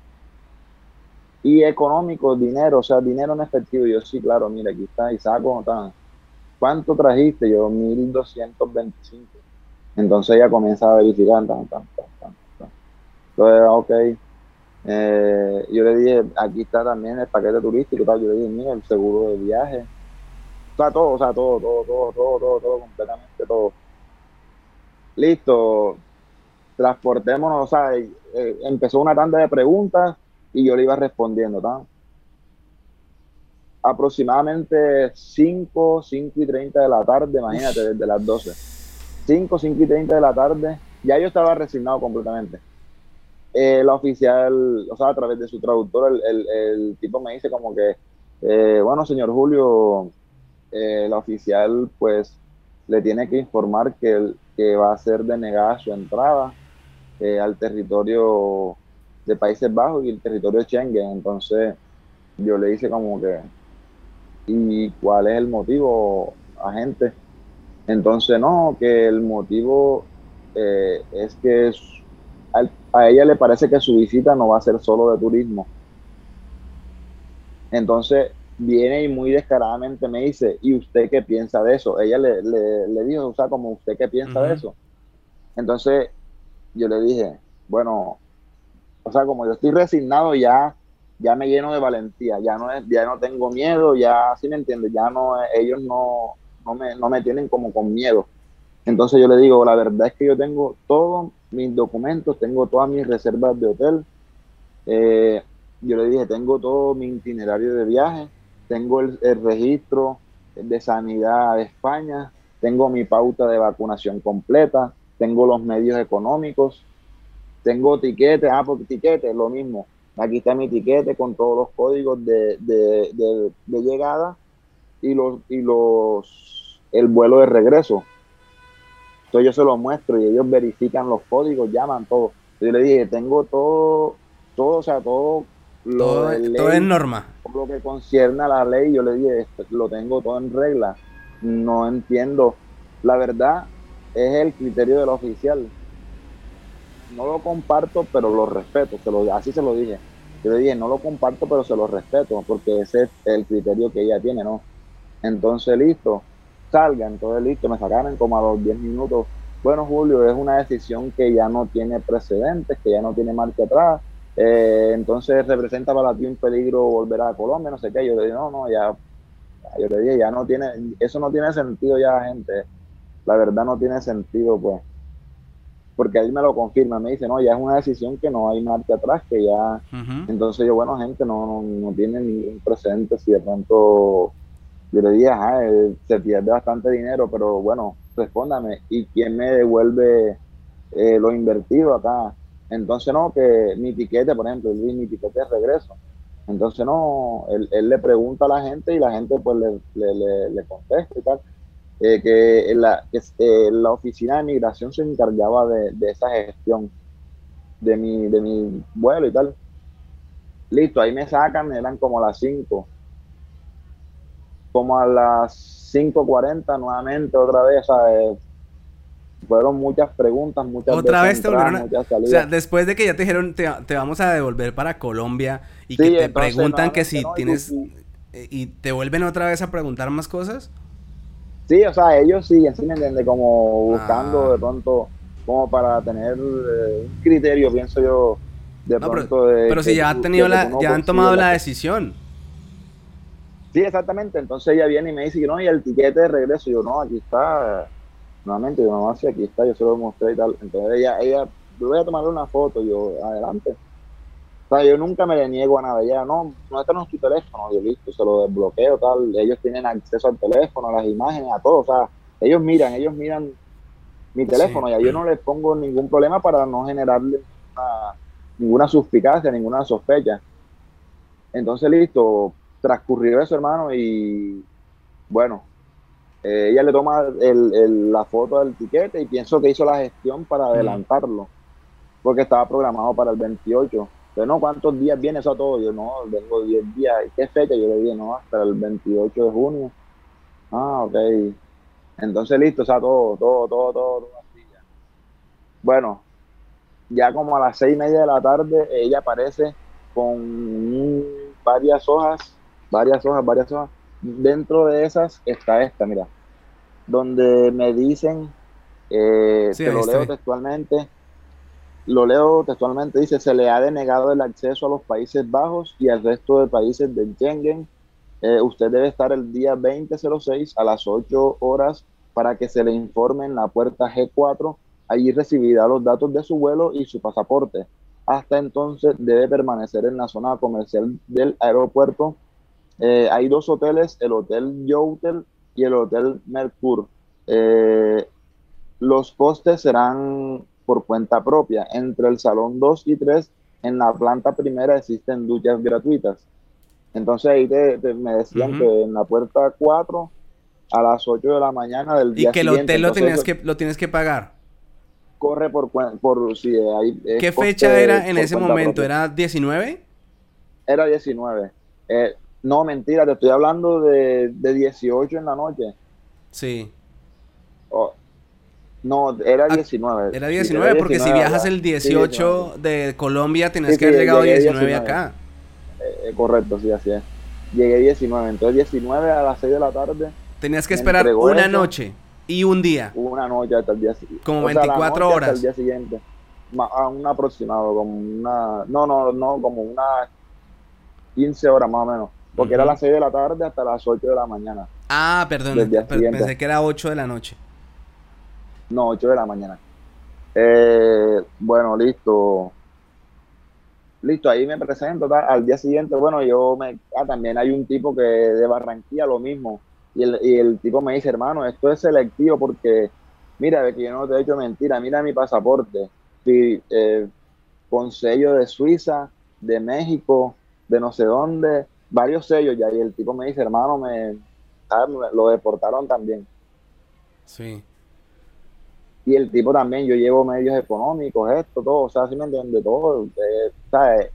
Y económico, dinero, o sea, dinero en efectivo, yo sí, claro, mira, aquí está, y saco, ¿cuánto trajiste? Yo, 1225. Entonces ella comienza a verificar, tan, tan, tan, entonces, ok. Eh, yo le dije, aquí está también el paquete turístico, tal. yo le dije, mira, el seguro de viaje. O sea, todo, o sea, todo, todo, todo, todo, todo, todo, completamente todo. Listo, transportémonos, o sea, eh, empezó una tanda de preguntas y yo le iba respondiendo, ¿tá? Aproximadamente 5, 5 y 30 de la tarde, imagínate, desde las 12. 5, 5 y 30 de la tarde, ya yo estaba resignado completamente eh, la oficial, o sea, a través de su traductor, el, tipo me dice como que, eh, bueno, señor Julio, eh, la oficial pues le tiene que informar que, que va a ser denegada su entrada al territorio de Países Bajos y el territorio de Schengen. Entonces yo le hice como que, ¿y cuál es el motivo, agente? Entonces no, que el motivo es que a ella le parece que su visita no va a ser solo de turismo. Entonces viene y muy descaradamente me dice, ¿y usted qué piensa de eso? Ella le, le, dijo, o sea, como usted qué piensa de eso. Entonces yo le dije, bueno, o sea, como yo estoy resignado ya, ya me lleno de valentía, ya no, es, ya no tengo miedo, ya, ¿sí me entiendes? Ya no, ellos no, no, me, no me tienen como con miedo. Entonces yo le digo, la verdad es que yo tengo todos mis documentos, tengo todas mis reservas de hotel. Eh, yo le dije, tengo todo mi itinerario de viaje, tengo el, registro de sanidad de España, tengo mi pauta de vacunación completa, tengo los medios económicos, tengo tiquetes, ah, porque tiquetes, lo mismo. Aquí está mi tiquete con todos los códigos de, de, de llegada y los, y los el vuelo de regreso. Entonces yo se lo muestro y ellos verifican los códigos, llaman todo. Yo le dije, tengo todo, todo, o sea, todo lo todo, es norma. Lo que concierne a la ley, yo le dije, lo tengo todo en regla. No entiendo. La verdad es el criterio del oficial. No lo comparto, pero lo respeto. Se lo, así se lo dije. Yo le dije, no lo comparto, pero se lo respeto, porque ese es el criterio que ella tiene, ¿no? Entonces, listo salga, entonces listo, me sacaron como a los 10 minutos. Bueno, Julio, es una decisión que ya no tiene precedentes, que ya no tiene marcha atrás, eh, entonces representa para ti un peligro volver a Colombia, no sé qué. Yo le dije, no, no, ya, yo le dije, ya no tiene, eso no tiene sentido ya, gente. La verdad no tiene sentido, pues. Porque él me lo confirma, me dice, no, ya es una decisión que no hay marcha atrás, que ya. Entonces yo, bueno, gente, no, no, no tiene ningún precedente si de pronto Yo le dije, ajá, eh, se pierde bastante dinero, pero bueno, respóndame, ¿y quién me devuelve eh, lo invertido acá? Entonces, no, que mi tiquete, por ejemplo, Luis, mi tiquete de regreso. Entonces, no, él, le pregunta a la gente y la gente pues le, le, le, contesta y tal. Eh, que, la, que la oficina de migración se encargaba de, de, esa gestión de mi, de mi vuelo y tal. Listo, ahí me sacan, eran como las 5 como a las 5.40 nuevamente otra vez, fueron muchas preguntas, muchas Otra vez te volvieron a... O sea, después de que ya te dijeron, te, vamos a devolver para Colombia y que te preguntan que si tienes... Eh, ¿Y te vuelven otra vez a preguntar más cosas? Sí, o sea, ellos siguen, ¿sí me entiendes? Como buscando ah. de pronto, como para tener eh, un criterio, pienso yo, de pronto pero, Pero si ya han tenido la, ya han tomado la decisión. Sí, exactamente. Entonces ella viene y me dice, no, y el tiquete de regreso. yo, no, aquí está. Nuevamente, yo, no, sí, aquí está, yo se lo mostré y tal. Entonces ella, ella, yo voy a tomarle una foto, yo, adelante. O sea, yo nunca me le niego a nada. Ella, no, no, este no es tu teléfono. Yo, listo, se lo desbloqueo, tal. Ellos tienen acceso al teléfono, a las imágenes, a todo. O sea, ellos miran, ellos miran mi teléfono. Y yo no les pongo ningún problema para no generarle ninguna suspicacia, ninguna sospecha. Entonces, listo, transcurrió eso, hermano, y bueno, eh, ella le toma la foto del tiquete y pienso que hizo la gestión para adelantarlo, porque estaba programado para el 28. Pero no, ¿cuántos días viene eso todo? Yo no, vengo 10 días. ¿Y qué fecha? Yo le dije, no, hasta el 28 de junio. Ah, ok. Entonces listo, o sea, todo, todo, todo, todo, todo así ya. Bueno, ya como a las seis y media de la tarde, ella aparece con varias hojas varias hojas, varias hojas. Dentro de esas está esta, mira, donde me dicen, eh, te lo leo textualmente, lo leo textualmente, dice, se le ha denegado el acceso a los Países Bajos y al resto de países del Schengen. Eh, usted debe estar el día 2006 a las 8 horas para que se le informe en la puerta G4. Allí recibirá los datos de su vuelo y su pasaporte. Hasta entonces debe permanecer en la zona comercial del aeropuerto eh, hay dos hoteles, el Hotel Youtel y el Hotel Mercure. Eh, los costes serán por cuenta propia. Entre el salón 2 y 3, en la planta primera existen duchas gratuitas. Entonces ahí me decían que en la puerta 4 a las 8 de la mañana del día Y que el hotel lo, tienes que, lo tienes que pagar. Corre por... por si hay, ¿Qué fecha era en ese momento? ¿Era 19? Era 19. Eh, no, mentira, te estoy hablando de, de 18 en la noche. Sí. Oh, no, era 19. Ah, era 19, porque si viajas el 18 de Colombia, tienes que haber llegado 19, acá. Eh, eh, correcto, sí, así es. Llegué 19, entonces 19 a las 6 de la tarde. Tenías que esperar una noche y un día. Una noche hasta el día siguiente. Como 24 horas. Hasta el día siguiente. A un aproximado, como una. No, no, no, como una 15 horas más o menos. Porque era a las 6 de la tarde hasta las 8 de la mañana. Ah, perdón. Pensé que era 8 de la noche. No, 8 de la mañana. Eh, bueno, listo. Listo, ahí me presento. Al día siguiente, bueno, yo me. Ah, también hay un tipo que de Barranquilla, lo mismo. Y el, y el tipo me dice, hermano, esto es selectivo porque, mira, que yo no te he hecho mentira, mira mi pasaporte. Eh, con sello de Suiza, de México, de no sé dónde, varios sellos ya y el tipo me dice, hermano, me, lo deportaron también. Sí. Y el tipo también, yo llevo medios económicos, esto, todo, o sea, si me entiende todo, eh, ¿sabes?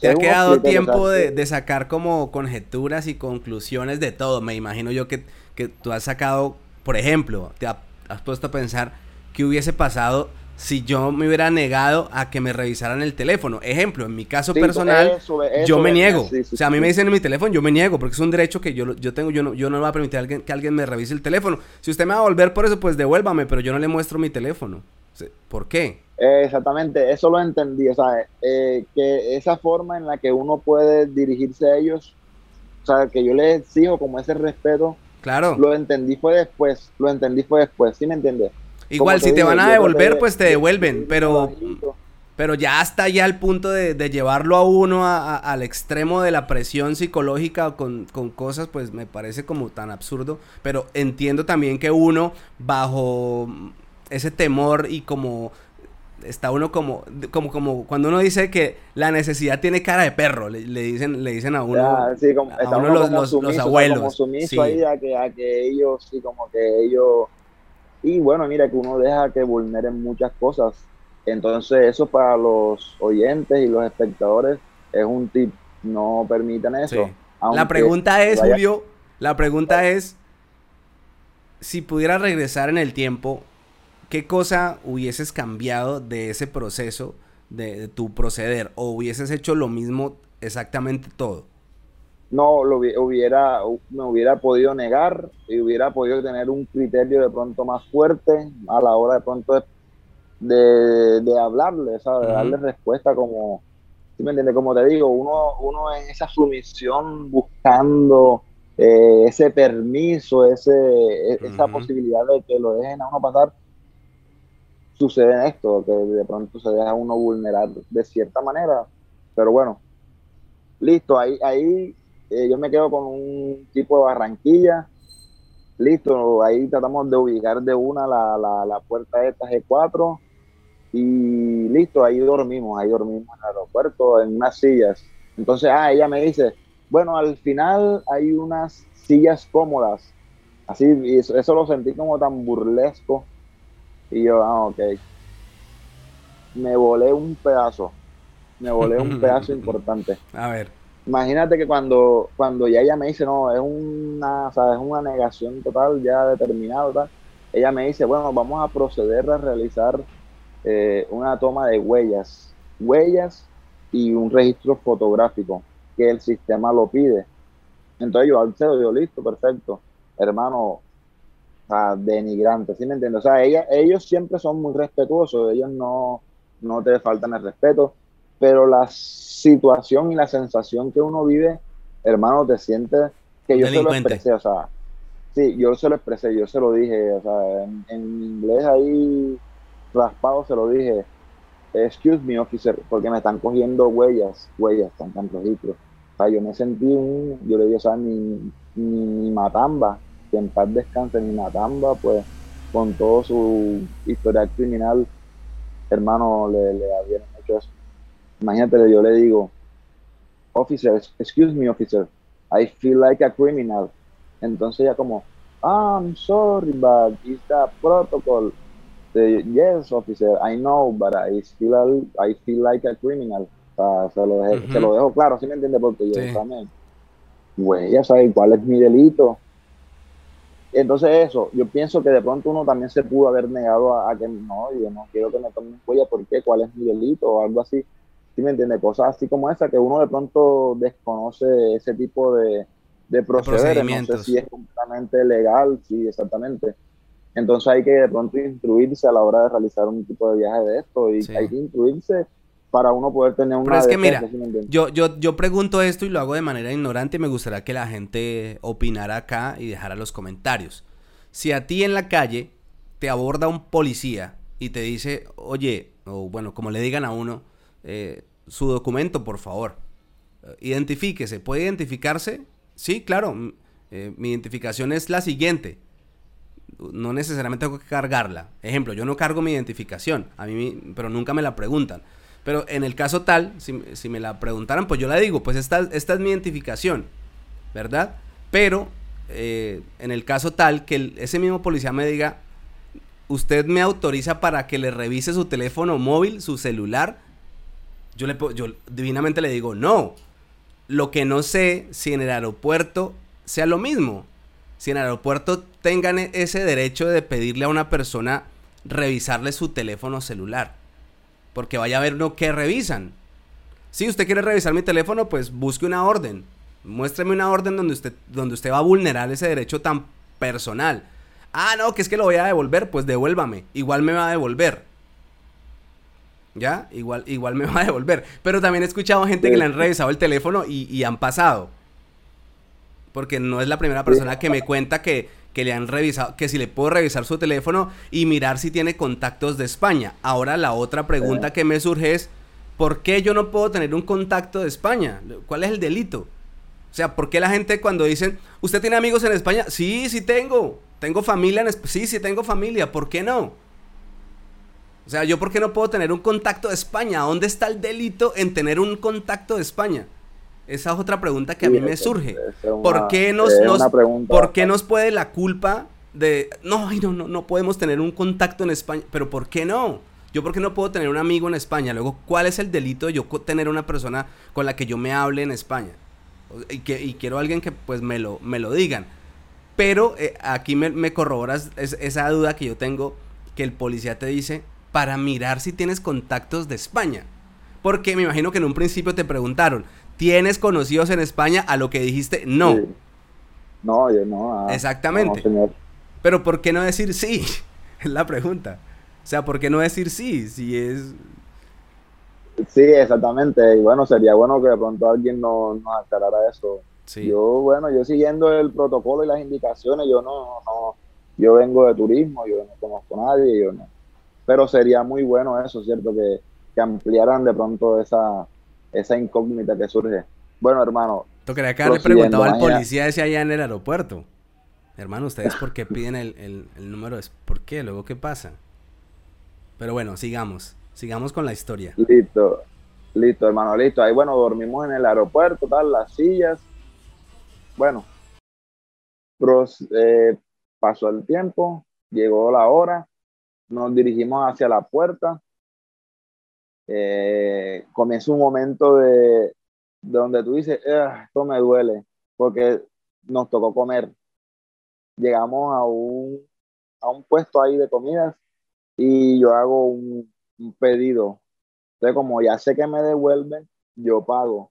Te ha quedado tiempo de, sacar como conjeturas y conclusiones de todo. Me imagino yo que, que tú has sacado, por ejemplo, te has puesto a pensar qué hubiese pasado si yo me hubiera negado a que me revisaran el teléfono. Ejemplo, en mi caso personal, yo me niego. o sea, a mí me dicen en mi teléfono, yo me niego, porque es un derecho que yo, yo tengo, yo no, yo no voy a permitir a alguien, que alguien me revise el teléfono. Si usted me va a volver por eso, pues devuélvame, pero yo no le muestro mi teléfono. ¿Por qué? exactamente, eso lo entendí, o sea, eh, que esa forma en la que uno puede dirigirse a ellos, o sea, que yo les exijo como ese respeto, claro. lo entendí fue después, lo entendí fue después, ¿sí me entiendes? Igual, si te van a devolver, pues te devuelven, pero... Pero ya hasta ya el punto de, llevarlo a uno al extremo de la presión psicológica con, con, cosas, pues me parece como tan absurdo. Pero entiendo también que uno, bajo ese temor y como está uno como, como, como cuando uno dice que la necesidad tiene cara de perro, le, dicen, le dicen a uno, sí, como, a uno los, los, abuelos. Como sumiso ahí a que, a que ellos, sí, como que ellos, y bueno, mira que uno deja que vulneren muchas cosas. Entonces eso para los oyentes y los espectadores es un tip, no permiten eso. La pregunta es, Julio, la pregunta es, si pudiera regresar en el tiempo, ¿qué cosa hubieses cambiado de ese proceso, de, tu proceder? ¿O hubieses hecho lo mismo exactamente todo? No, lo hubiera, me hubiera podido negar y hubiera podido tener un criterio de pronto más fuerte a la hora de pronto de, de, hablarle, ¿sabes? De darle respuesta como, ¿sí me entiendes? Como te digo, uno, uno en esa sumisión buscando eh, ese permiso, ese, e, esa posibilidad de que lo dejen a uno pasar, sucede esto, que de pronto se deja uno vulnerar de cierta manera. Pero bueno, listo, ahí, ahí eh, yo me quedo con un tipo de Barranquilla. Listo, ahí tratamos de ubicar de una la, la, la puerta de esta G4 y listo, ahí dormimos, ahí dormimos en el aeropuerto, en unas sillas. Entonces, ah, ella me dice, bueno, al final hay unas sillas cómodas. Así, y eso lo sentí como tan burlesco y yo, ah, ok. Me volé un pedazo. Me volé un pedazo importante. A ver. Imagínate que cuando, cuando ya ella me dice, no, es una, es una negación total, ya determinada, tal, ella me dice, bueno, vamos a proceder a realizar eh, una toma de huellas. Huellas y un registro fotográfico que el sistema lo pide. Entonces yo lo digo, listo, perfecto. Hermano, sea, denigrantes, ¿sí me entiendes? O sea, ella, ellos siempre son muy respetuosos, ellos no, no te faltan el respeto, pero la situación y la sensación que uno vive, hermano, te sientes que yo se lo expresé, o sea, sí, yo se lo expresé, yo se lo dije, o sea, en, inglés ahí raspado se lo dije, excuse me, officer, porque me están cogiendo huellas, huellas, están tan registros. O sea, yo me sentí un, yo le dije, o sea, mi, mi matamba, que en paz descanse en Natamba, pues con todo su historial criminal, hermano, le, le habían hecho eso. Imagínate, yo le digo, officer, excuse me, officer, I feel like a criminal. Entonces ya como, ah, I'm sorry, but it's the protocol. yes, officer, I know, but I feel, I feel like a criminal. O sea, se lo, dejo, se lo dejo claro, ¿sí me entiende? Porque yo también, güey, ya sabes cuál es mi delito entonces eso, yo pienso que de pronto uno también se pudo haber negado a, que no, yo no quiero que me tomen huella, ¿por qué? ¿Cuál es mi delito? O algo así. ¿Sí me entiende? Cosas así como esa que uno de pronto desconoce ese tipo de, de procederes. No sé si es completamente legal, sí, exactamente. Entonces hay que de pronto instruirse a la hora de realizar un tipo de viaje de esto y hay que instruirse para uno poder tener una... Pero es que mira, yo, yo, yo pregunto esto y lo hago de manera ignorante y me gustaría que la gente opinara acá y dejara los comentarios. Si a ti en la calle te aborda un policía y te dice, oye, o bueno, como le digan a uno, eh, su documento, por favor, identifíquese, ¿puede identificarse? Sí, claro, eh, mi identificación es la siguiente. No necesariamente tengo que cargarla. Ejemplo, yo no cargo mi identificación, a mí, pero nunca me la preguntan. Pero en el caso tal, si, me la preguntaran, pues yo la digo, pues esta, esta es mi identificación, ¿verdad? Pero eh, en el caso tal que ese mismo policía me diga, usted me autoriza para que le revise su teléfono móvil, su celular, yo, le, yo divinamente le digo, no. Lo que no sé si en el aeropuerto sea lo mismo. Si en el aeropuerto tengan e, ese derecho de pedirle a una persona revisarle su teléfono celular. Porque vaya a ver lo que revisan. Si usted quiere revisar mi teléfono, pues busque una orden. Muéstreme una orden donde usted, donde usted va a vulnerar ese derecho tan personal. Ah, no, que es que lo voy a devolver, pues devuélvame. Igual me va a devolver. ¿Ya? Igual, igual me va a devolver. Pero también he escuchado gente que le han revisado el teléfono y, han pasado. Porque no es la primera persona que me cuenta que, que le han revisado, que si le puedo revisar su teléfono y mirar si tiene contactos de España. Ahora la otra pregunta que me surge es, ¿por qué yo no puedo tener un contacto de España? ¿Cuál es el delito? O sea, ¿por qué la gente cuando dicen, ¿usted tiene amigos en España? Sí, sí tengo. ¿Tengo familia en España? Sí, sí tengo familia. ¿Por qué no? O sea, ¿yo por qué no puedo tener un contacto de España? ¿Dónde está el delito en tener un contacto de España? Esa es otra pregunta que a mí me surge. ¿Por, qué nos, ¿Por qué nos puede la culpa de, no, no, no, no podemos tener un contacto en España? Pero ¿por qué no? Yo por qué no puedo tener un amigo en España. Luego, ¿cuál es el delito de yo tener una persona con la que yo me hable en España? Y, que, y quiero alguien que pues me lo, me lo digan. Pero eh, aquí me, me corroboras esa duda que yo tengo, que el policía te dice, para mirar si tienes contactos de España. Porque me imagino que en un principio te preguntaron, ¿tienes conocidos en España? A lo que dijiste, no. No, yo no. Ah, Exactamente. Pero ¿por qué no decir sí? Es la pregunta. O sea, ¿por qué no decir sí? Si es... Sí, exactamente. Y bueno, sería bueno que de pronto alguien nos, nos aclarara eso. Yo, bueno, yo siguiendo el protocolo y las indicaciones, yo no, no, yo vengo de turismo, yo no conozco a nadie, yo no pero sería muy bueno eso, ¿cierto? Que, que ampliaran de pronto esa, esa incógnita que surge. Bueno, hermano. ¿Tú que le preguntado al policía ese allá en el aeropuerto? Hermano, ¿ustedes por qué piden el, el, el número? ¿Por qué? ¿Luego qué pasa? Pero bueno, sigamos. Sigamos con la historia. Listo. Listo, hermano, listo. Ahí, bueno, dormimos en el aeropuerto, tal, las sillas. Bueno, eh, pasó el tiempo, llegó la hora nos dirigimos hacia la puerta. Eh, comienza un momento de, donde tú dices, esto me duele, porque nos tocó comer. Llegamos a un, a un puesto ahí de comidas y yo hago un pedido. Entonces, como ya sé que me devuelven, yo pago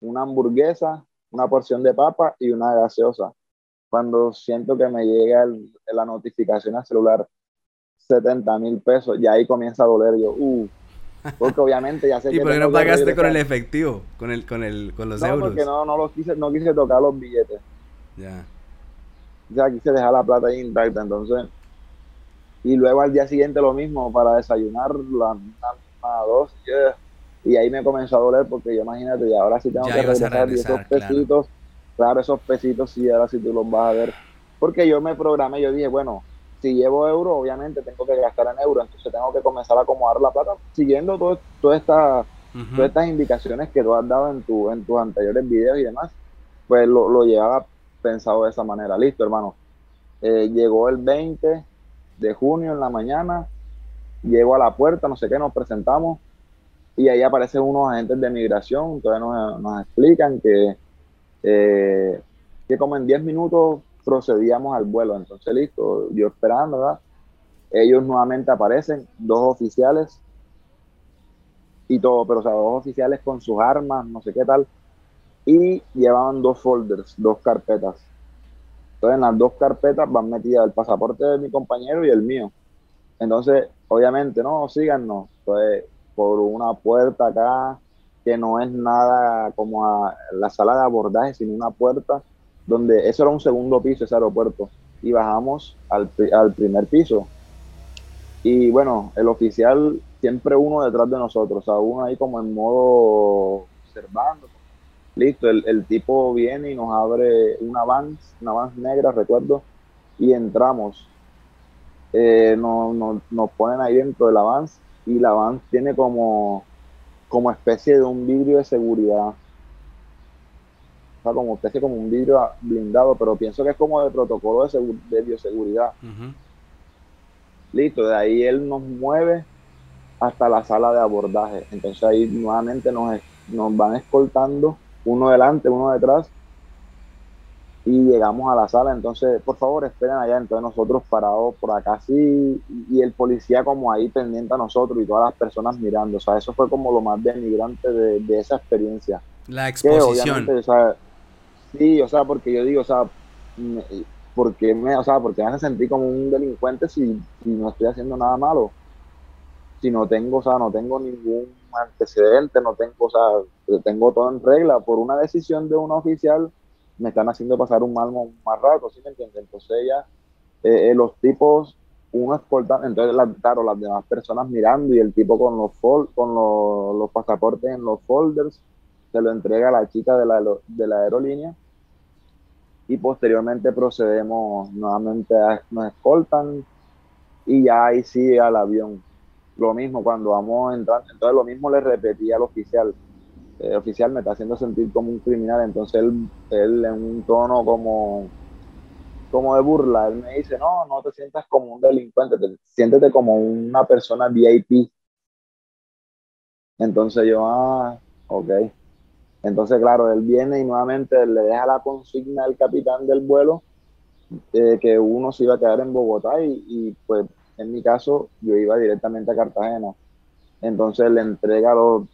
una hamburguesa, una porción de papa y una gaseosa. Cuando siento que me llega la notificación al celular, 70 mil pesos, y ahí comienza a doler yo, uh, porque obviamente ya sé ¿Y por qué no pagaste con el efectivo, con el, con el, con los no, euros? porque no, no los quise, no quise tocar los billetes. Ya. Ya quise dejar la plata ahí intacta, entonces, y luego al día siguiente lo mismo para desayunar, la misma dos, y ahí me comenzó a doler porque yo imagínate, y ahora sí tengo que regresar, esos pesitos, claro, esos pesitos sí, ahora sí tú los vas a ver, porque yo me programé, yo dije, bueno, si llevo euro, obviamente tengo que gastar en euro, entonces tengo que comenzar a acomodar la plata siguiendo todo, toda esta, todas estas indicaciones que tú has dado en, tu, en tus anteriores videos y demás, pues lo, lo llevaba pensado de esa manera. Listo, hermano. Eh, llegó el 20 de junio en la mañana, llego a la puerta, no sé qué, nos presentamos y ahí aparecen unos agentes de migración, entonces nos, nos explican que, eh, que como en 10 minutos procedíamos al vuelo. Entonces, listo, yo esperando, ¿verdad? Ellos nuevamente aparecen, dos oficiales y todo, pero o sea, dos oficiales con sus armas, no sé qué tal, y llevaban dos folders, dos carpetas. Entonces, en las dos carpetas van metidas el pasaporte de mi compañero y el mío. Entonces, obviamente, no, síganos. Entonces, por una puerta acá, que no es nada como a la sala de abordaje, sino una puerta donde eso era un segundo piso, ese aeropuerto, y bajamos al, al primer piso. Y bueno, el oficial, siempre uno detrás de nosotros, o sea, uno ahí como en modo observando. Listo, el, el tipo viene y nos abre una van, una van negra, recuerdo, y entramos. Eh, nos, nos, ponen ahí dentro de la van y la van tiene como, como especie de un vidrio de seguridad como especie como un vidrio blindado, pero pienso que es como de protocolo de, de bioseguridad. Listo, de ahí él nos mueve hasta la sala de abordaje. Entonces ahí nuevamente nos, nos van escoltando, uno delante, uno detrás, y llegamos a la sala. Entonces, por favor, esperen allá. Entonces nosotros parados por acá sí, y el policía como ahí pendiente a nosotros y todas las personas mirando. O sea, eso fue como lo más denigrante de, de esa experiencia. La exposición. Sí, o sea, porque yo digo, o sea, porque me, o sea, porque me hace sentir como un delincuente si, no estoy haciendo nada malo. Si no tengo, o sea, no tengo ningún antecedente, no tengo, o sea, tengo todo en regla por una decisión de un oficial me están haciendo pasar un mal más rato, ¿sí me entiendes? Entonces ella, eh, eh, los tipos, uno escoltando, entonces claro, las demás personas mirando y el tipo con los con los, pasaportes en los folders, se lo entrega a la chica de la, de la aerolínea y posteriormente procedemos nuevamente a, nos escoltan y ya ahí sí al avión. Lo mismo cuando vamos a entrar, entonces lo mismo le repetí al oficial. El oficial me está haciendo sentir como un criminal, entonces él, él en un tono como, como de burla, él me dice, no, no te sientas como un delincuente, te, siéntete como una persona VIP. Entonces yo, ah, ok. Entonces, claro, él viene y nuevamente le deja la consigna al capitán del vuelo eh, que uno se iba a quedar en Bogotá y, pues en mi caso yo iba directamente a Cartagena. Entonces le entrega los,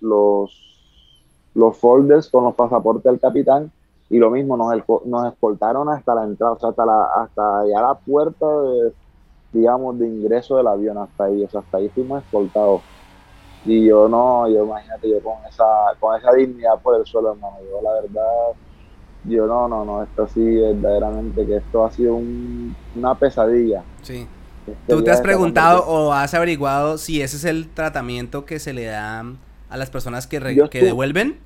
los, folders con los pasaportes al capitán y lo mismo, nos, nos escoltaron hasta la entrada, o sea, hasta, la, hasta allá la puerta de, digamos, de ingreso del avión, hasta ahí, o sea, hasta ahí fuimos escoltados. Y yo no, yo imagínate, yo con esa, con esa dignidad por el suelo, hermano, yo la verdad yo no, no, no, esto sí, verdaderamente que esto ha sido una pesadilla. Sí. Este ¿Tú te has preguntado o has averiguado si ese es el tratamiento que se le da a las personas que, que devuelven?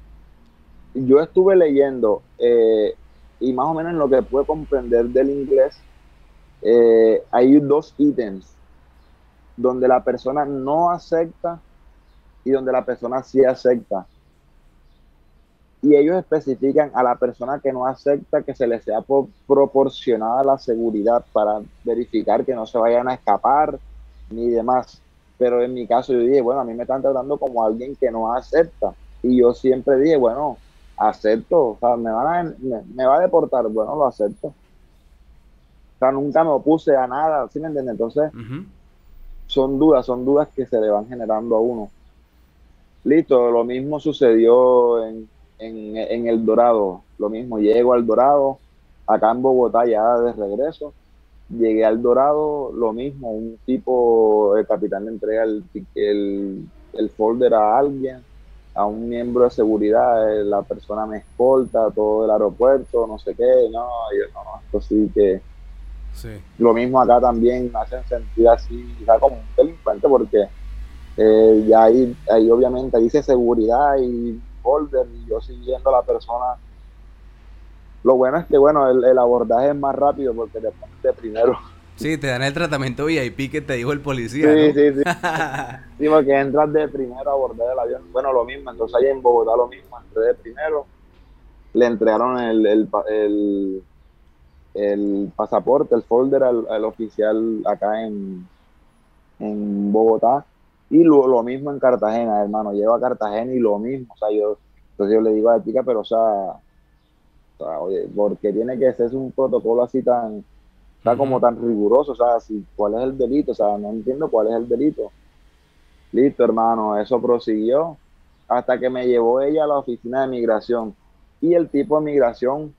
Yo estuve leyendo eh, y más o menos en lo que puedo comprender del inglés, eh, hay dos ítems donde la persona no acepta y donde la persona sí acepta y ellos especifican a la persona que no acepta que se le sea proporcionada la seguridad para verificar que no se vayan a escapar ni demás. Pero en mi caso yo dije, bueno, a mí me están tratando como alguien que no acepta. Y yo siempre dije, bueno, acepto, o sea, me, van a, me, va a deportar, bueno, lo acepto. O sea, nunca me opuse a nada, ¿sí me entiendes? Entonces, son dudas, son dudas que se le van generando a uno. Listo, lo mismo sucedió en, en, El Dorado, lo mismo, llego al Dorado, acá en Bogotá ya de regreso, llegué al Dorado, lo mismo, un tipo, el capitán le entrega el, el, folder a alguien, a un miembro de seguridad, eh, la persona me escolta todo el aeropuerto, no sé qué, no, yo no, esto sí que... Lo mismo acá también me hacen sentir así, ya como un delincuente, porque eh, ya ahí, ahí obviamente dice seguridad y y yo siguiendo a la persona. Lo bueno es que, bueno, el, abordaje es más rápido porque te de primero. Sí, te dan el tratamiento VIP que te dijo el policía. Sí, sí, sí. sí, porque entras de primero a abordar el avión. Bueno, lo mismo, entonces ahí en Bogotá lo mismo, entré de primero. Le entregaron el, el, el, pasaporte, el folder al, al oficial acá en, en Bogotá y lo, lo, mismo en Cartagena, hermano. Llevo a Cartagena y lo mismo. O sea, yo, entonces yo le digo a la chica, pero o sea, oye, porque tiene que ser un protocolo así tan, está como tan riguroso, o sea, si, ¿cuál es el delito? O sea, no entiendo cuál es el delito. Listo, hermano, eso prosiguió hasta que me llevó ella a la oficina de migración. Y el tipo de migración,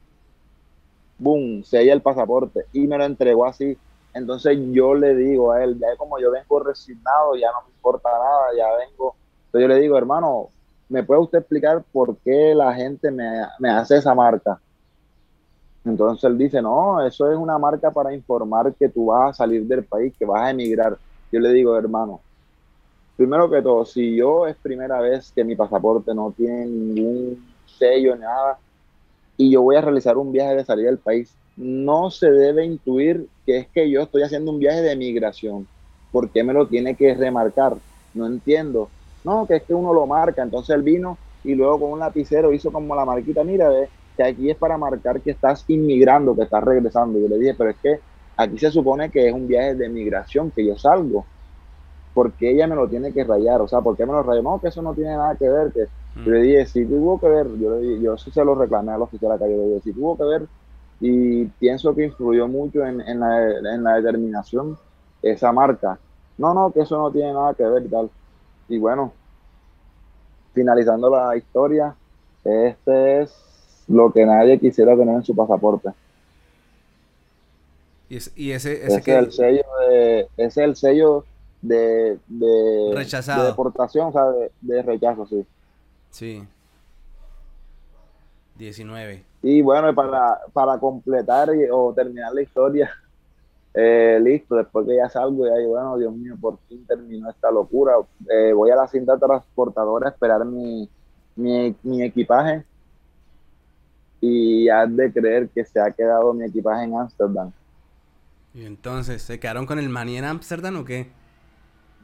boom, sella el pasaporte y me lo entregó así entonces yo le digo a él, ya como yo vengo resignado, ya no me importa nada, ya vengo. Entonces yo le digo, hermano, ¿me puede usted explicar por qué la gente me, hace esa marca? Entonces él dice, no, eso es una marca para informar que tú vas a salir del país, que vas a emigrar. Yo le digo, hermano, primero que todo, si yo es primera vez que mi pasaporte no tiene ningún sello, nada, y yo voy a realizar un viaje de salida del país, no se debe intuir que es que yo estoy haciendo un viaje de migración. ¿Por qué me lo tiene que remarcar? No entiendo. No, que es que uno lo marca. Entonces él vino y luego con un lapicero hizo como la marquita, mira, ve, que aquí es para marcar que estás inmigrando, que estás regresando. Yo le dije, pero es que aquí se supone que es un viaje de migración, que yo salgo. ¿Por qué ella me lo tiene que rayar? O sea, ¿por qué me lo rayó? No, que eso no tiene nada que ver. Que... Yo le dije, si tuvo que ver, yo le dije, yo sí se lo reclamé al oficial acá, yo le dije, si tuvo que ver y pienso que influyó mucho en, en, la, en, la, determinación esa marca. No, no, que eso no tiene nada que ver y tal. Y bueno, finalizando la historia, este es lo que nadie quisiera tener en su pasaporte. Y, y ese, ese, es el sello de, ese es el sello de, de, Rechazado. de deportación, o sea, de, de rechazo, sí. Sí. 19. Y bueno, para, para completar o terminar la historia, eh, listo, después que ya salgo, ya digo, bueno, Dios mío, por fin terminó esta locura. Eh, voy a la cinta transportadora a esperar mi, mi, equipaje y has de creer que se ha quedado mi equipaje en Ámsterdam. ¿Y entonces se quedaron con el maní en Ámsterdam o qué?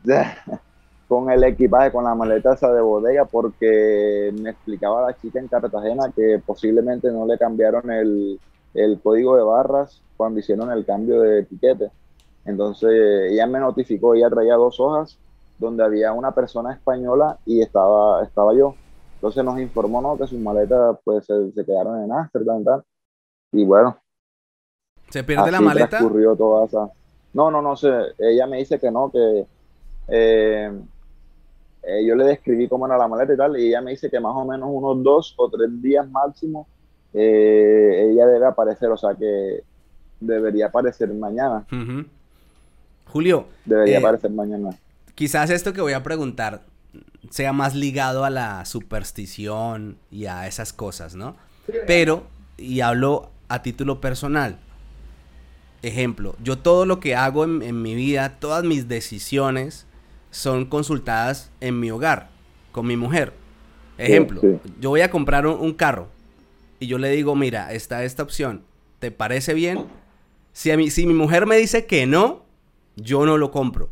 con el equipaje, con la maleta esa de bodega, porque me explicaba la chica en Cartagena que posiblemente no le cambiaron el, el código de barras cuando hicieron el cambio de etiquete. Entonces ella me notificó, ella traía dos hojas donde había una persona española y estaba, estaba yo. Entonces nos informó ¿no? que sus maletas pues se, quedaron en Ámsterdam y bueno. ¿Se pierde la maleta? Transcurrió toda esa... No, no, no sé. Ella me dice que no, que eh, eh, yo le describí cómo era la maleta y tal, y ella me dice que más o menos unos dos o tres días máximo eh, ella debe aparecer, o sea que debería aparecer mañana. Julio. Debería eh, aparecer mañana. Quizás esto que voy a preguntar sea más ligado a la superstición y a esas cosas, ¿no? Pero, y hablo a título personal. Ejemplo, yo todo lo que hago en, mi vida, todas mis decisiones son consultadas en mi hogar, con mi mujer. Ejemplo, yo voy a comprar un carro y yo le digo, mira, está esta opción, ¿te parece bien? Si, a mí, si mi mujer me dice que no, yo no lo compro.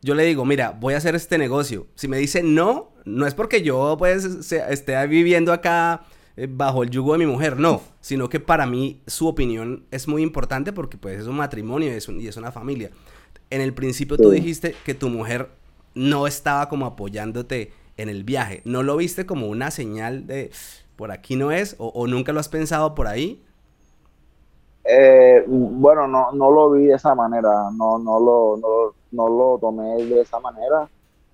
Yo le digo, mira, voy a hacer este negocio. Si me dice no, no es porque yo pues esté viviendo acá eh, bajo el yugo de mi mujer, no, sino que para mí su opinión es muy importante porque pues es un matrimonio y es, y es una familia. En el principio tú dijiste que tu mujer no estaba como apoyándote en el viaje. ¿No lo viste como una señal de, por aquí no es? ¿O, nunca lo has pensado por ahí? Eh, bueno, no, no lo vi de esa manera, no, no, lo, no, lo tomé de esa manera.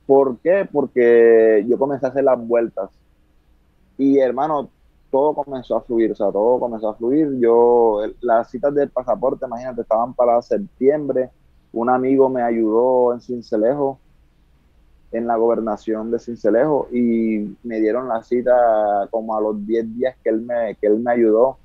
¿Por qué? Porque yo comencé a hacer las vueltas. Y hermano, todo comenzó a fluir, o sea, todo comenzó a fluir. Yo, las citas del pasaporte, imagínate, estaban para septiembre. Un amigo me ayudó en Cincelejo en la gobernación de Cincelejo y me dieron la cita como a los 10 días que él me, que él me ayudó.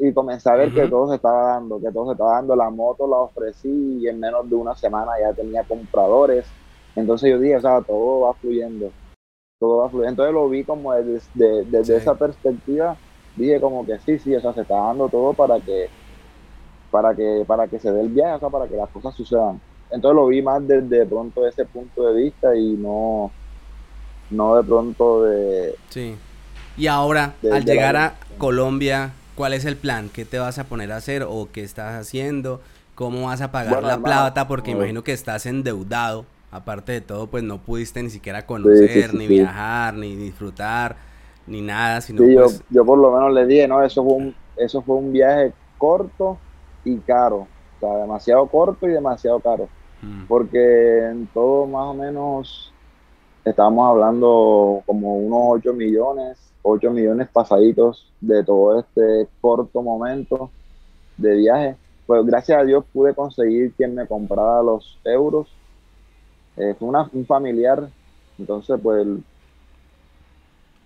y, comencé a ver que todo se estaba dando, que todo se estaba dando. La moto la ofrecí y en menos de una semana ya tenía compradores. Entonces yo dije, o sea, todo va fluyendo. Todo va fluyendo. Entonces lo vi como desde, desde esa perspectiva. Dije como que sí, sí, o sea, se está dando todo para que, para que, para que se dé el viaje, o sea, para que las cosas sucedan. Entonces lo vi más desde pronto ese punto de vista y no, no de pronto de... Sí. Y ahora, al llegar a Colombia, ¿cuál es el plan? ¿Qué te vas a poner a hacer o qué estás haciendo? ¿Cómo vas a pagar la plata? Porque imagino que estás endeudado. Aparte de todo, pues no pudiste ni siquiera conocer, ni viajar, ni disfrutar, ni nada. Sino yo, pues yo por lo menos le dije, no, eso fue un, eso fue un viaje corto y caro. O sea, demasiado corto y demasiado caro. Mm. porque en todo más o menos estábamos hablando como unos 8 millones, 8 millones pasaditos de todo este corto momento de viaje. Pues gracias a Dios pude conseguir quien me comprara los euros. Eh, fue una, un familiar, entonces pues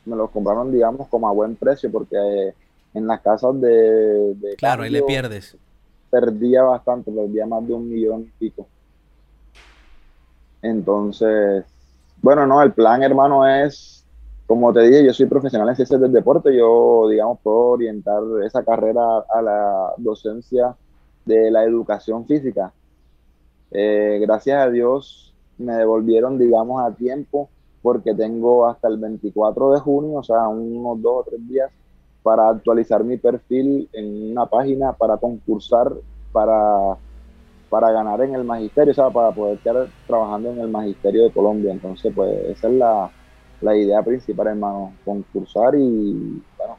me los compraron digamos como a buen precio porque en las casas de... claro, ahí le pierdes. Perdía bastante, perdía más de un millón y pico. Entonces, bueno, no, el plan, hermano, es, como te dije, yo soy profesional en ciencias del deporte, yo, digamos, puedo orientar esa carrera a la docencia de la educación física. Eh, gracias a Dios me devolvieron, digamos, a tiempo, porque tengo hasta el 24 de junio, o sea, unos dos o tres días, para actualizar mi perfil en una página para concursar para para ganar en el magisterio, o sea, para poder estar trabajando en el magisterio de Colombia. Entonces, pues esa es la, idea principal, hermano, concursar y, bueno,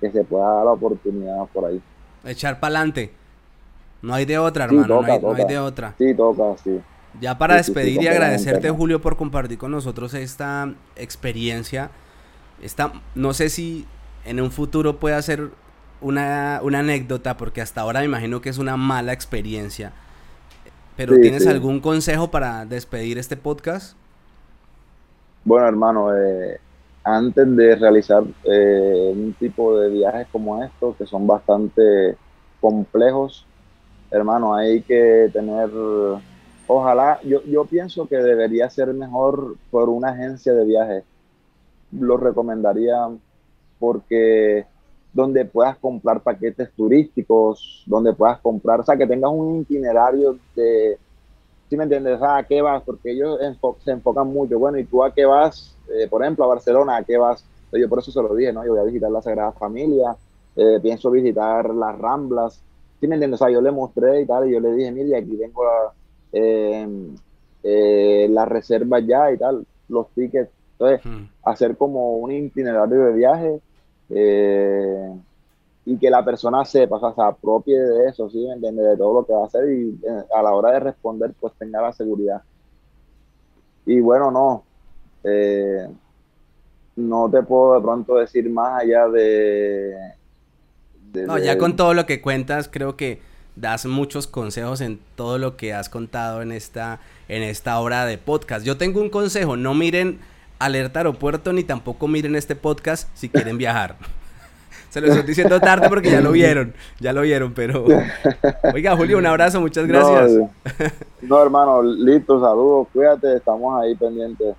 que se pueda dar la oportunidad por ahí. Echar para adelante. No hay de otra, hermano, no, hay, de otra. Sí, toca, sí. Ya para despedir y agradecerte, Julio, por compartir con nosotros esta experiencia. Esta, no sé si en un futuro pueda ser una, una anécdota, porque hasta ahora me imagino que es una mala experiencia pero ¿tienes algún consejo para despedir este podcast? Bueno, hermano, eh, antes de realizar eh, un tipo de viajes como estos, que son bastante complejos, hermano, hay que tener, ojalá, yo, yo pienso que debería ser mejor por una agencia de viajes. Lo recomendaría porque donde puedas comprar paquetes turísticos, donde puedas comprar, o sea, que tengas un itinerario de, ¿sí me entiendes? ¿a qué vas? Porque ellos se enfocan mucho, bueno, ¿y tú a qué vas? Eh, por ejemplo, a Barcelona, ¿a qué vas? Yo por eso se lo dije, ¿no? Yo voy a visitar la Sagrada Familia, eh, pienso visitar las Ramblas, ¿sí me entiendes? O sea, yo le mostré y tal, y yo le dije, mire, aquí tengo la, eh, la reserva ya y tal, los tickets. Entonces, hacer como un itinerario de viaje y que la persona sepa, o sea, se apropie de eso, ¿sí? ¿Me entiendes? De todo lo que va a hacer y a la hora de responder, pues tenga la seguridad. Y bueno, no, eh, no te puedo de pronto decir más allá de, no, ya con todo lo que cuentas, creo que das muchos consejos en todo lo que has contado en esta, en esta hora de podcast. Yo tengo un consejo, no miren Alerta Aeropuerto ni tampoco miren este podcast si quieren viajar. Se lo estoy diciendo tarde porque ya lo vieron, ya lo vieron, pero... Oiga, Julio, un abrazo, muchas gracias. No, no hermano, listo, saludos, cuídate, estamos ahí pendientes.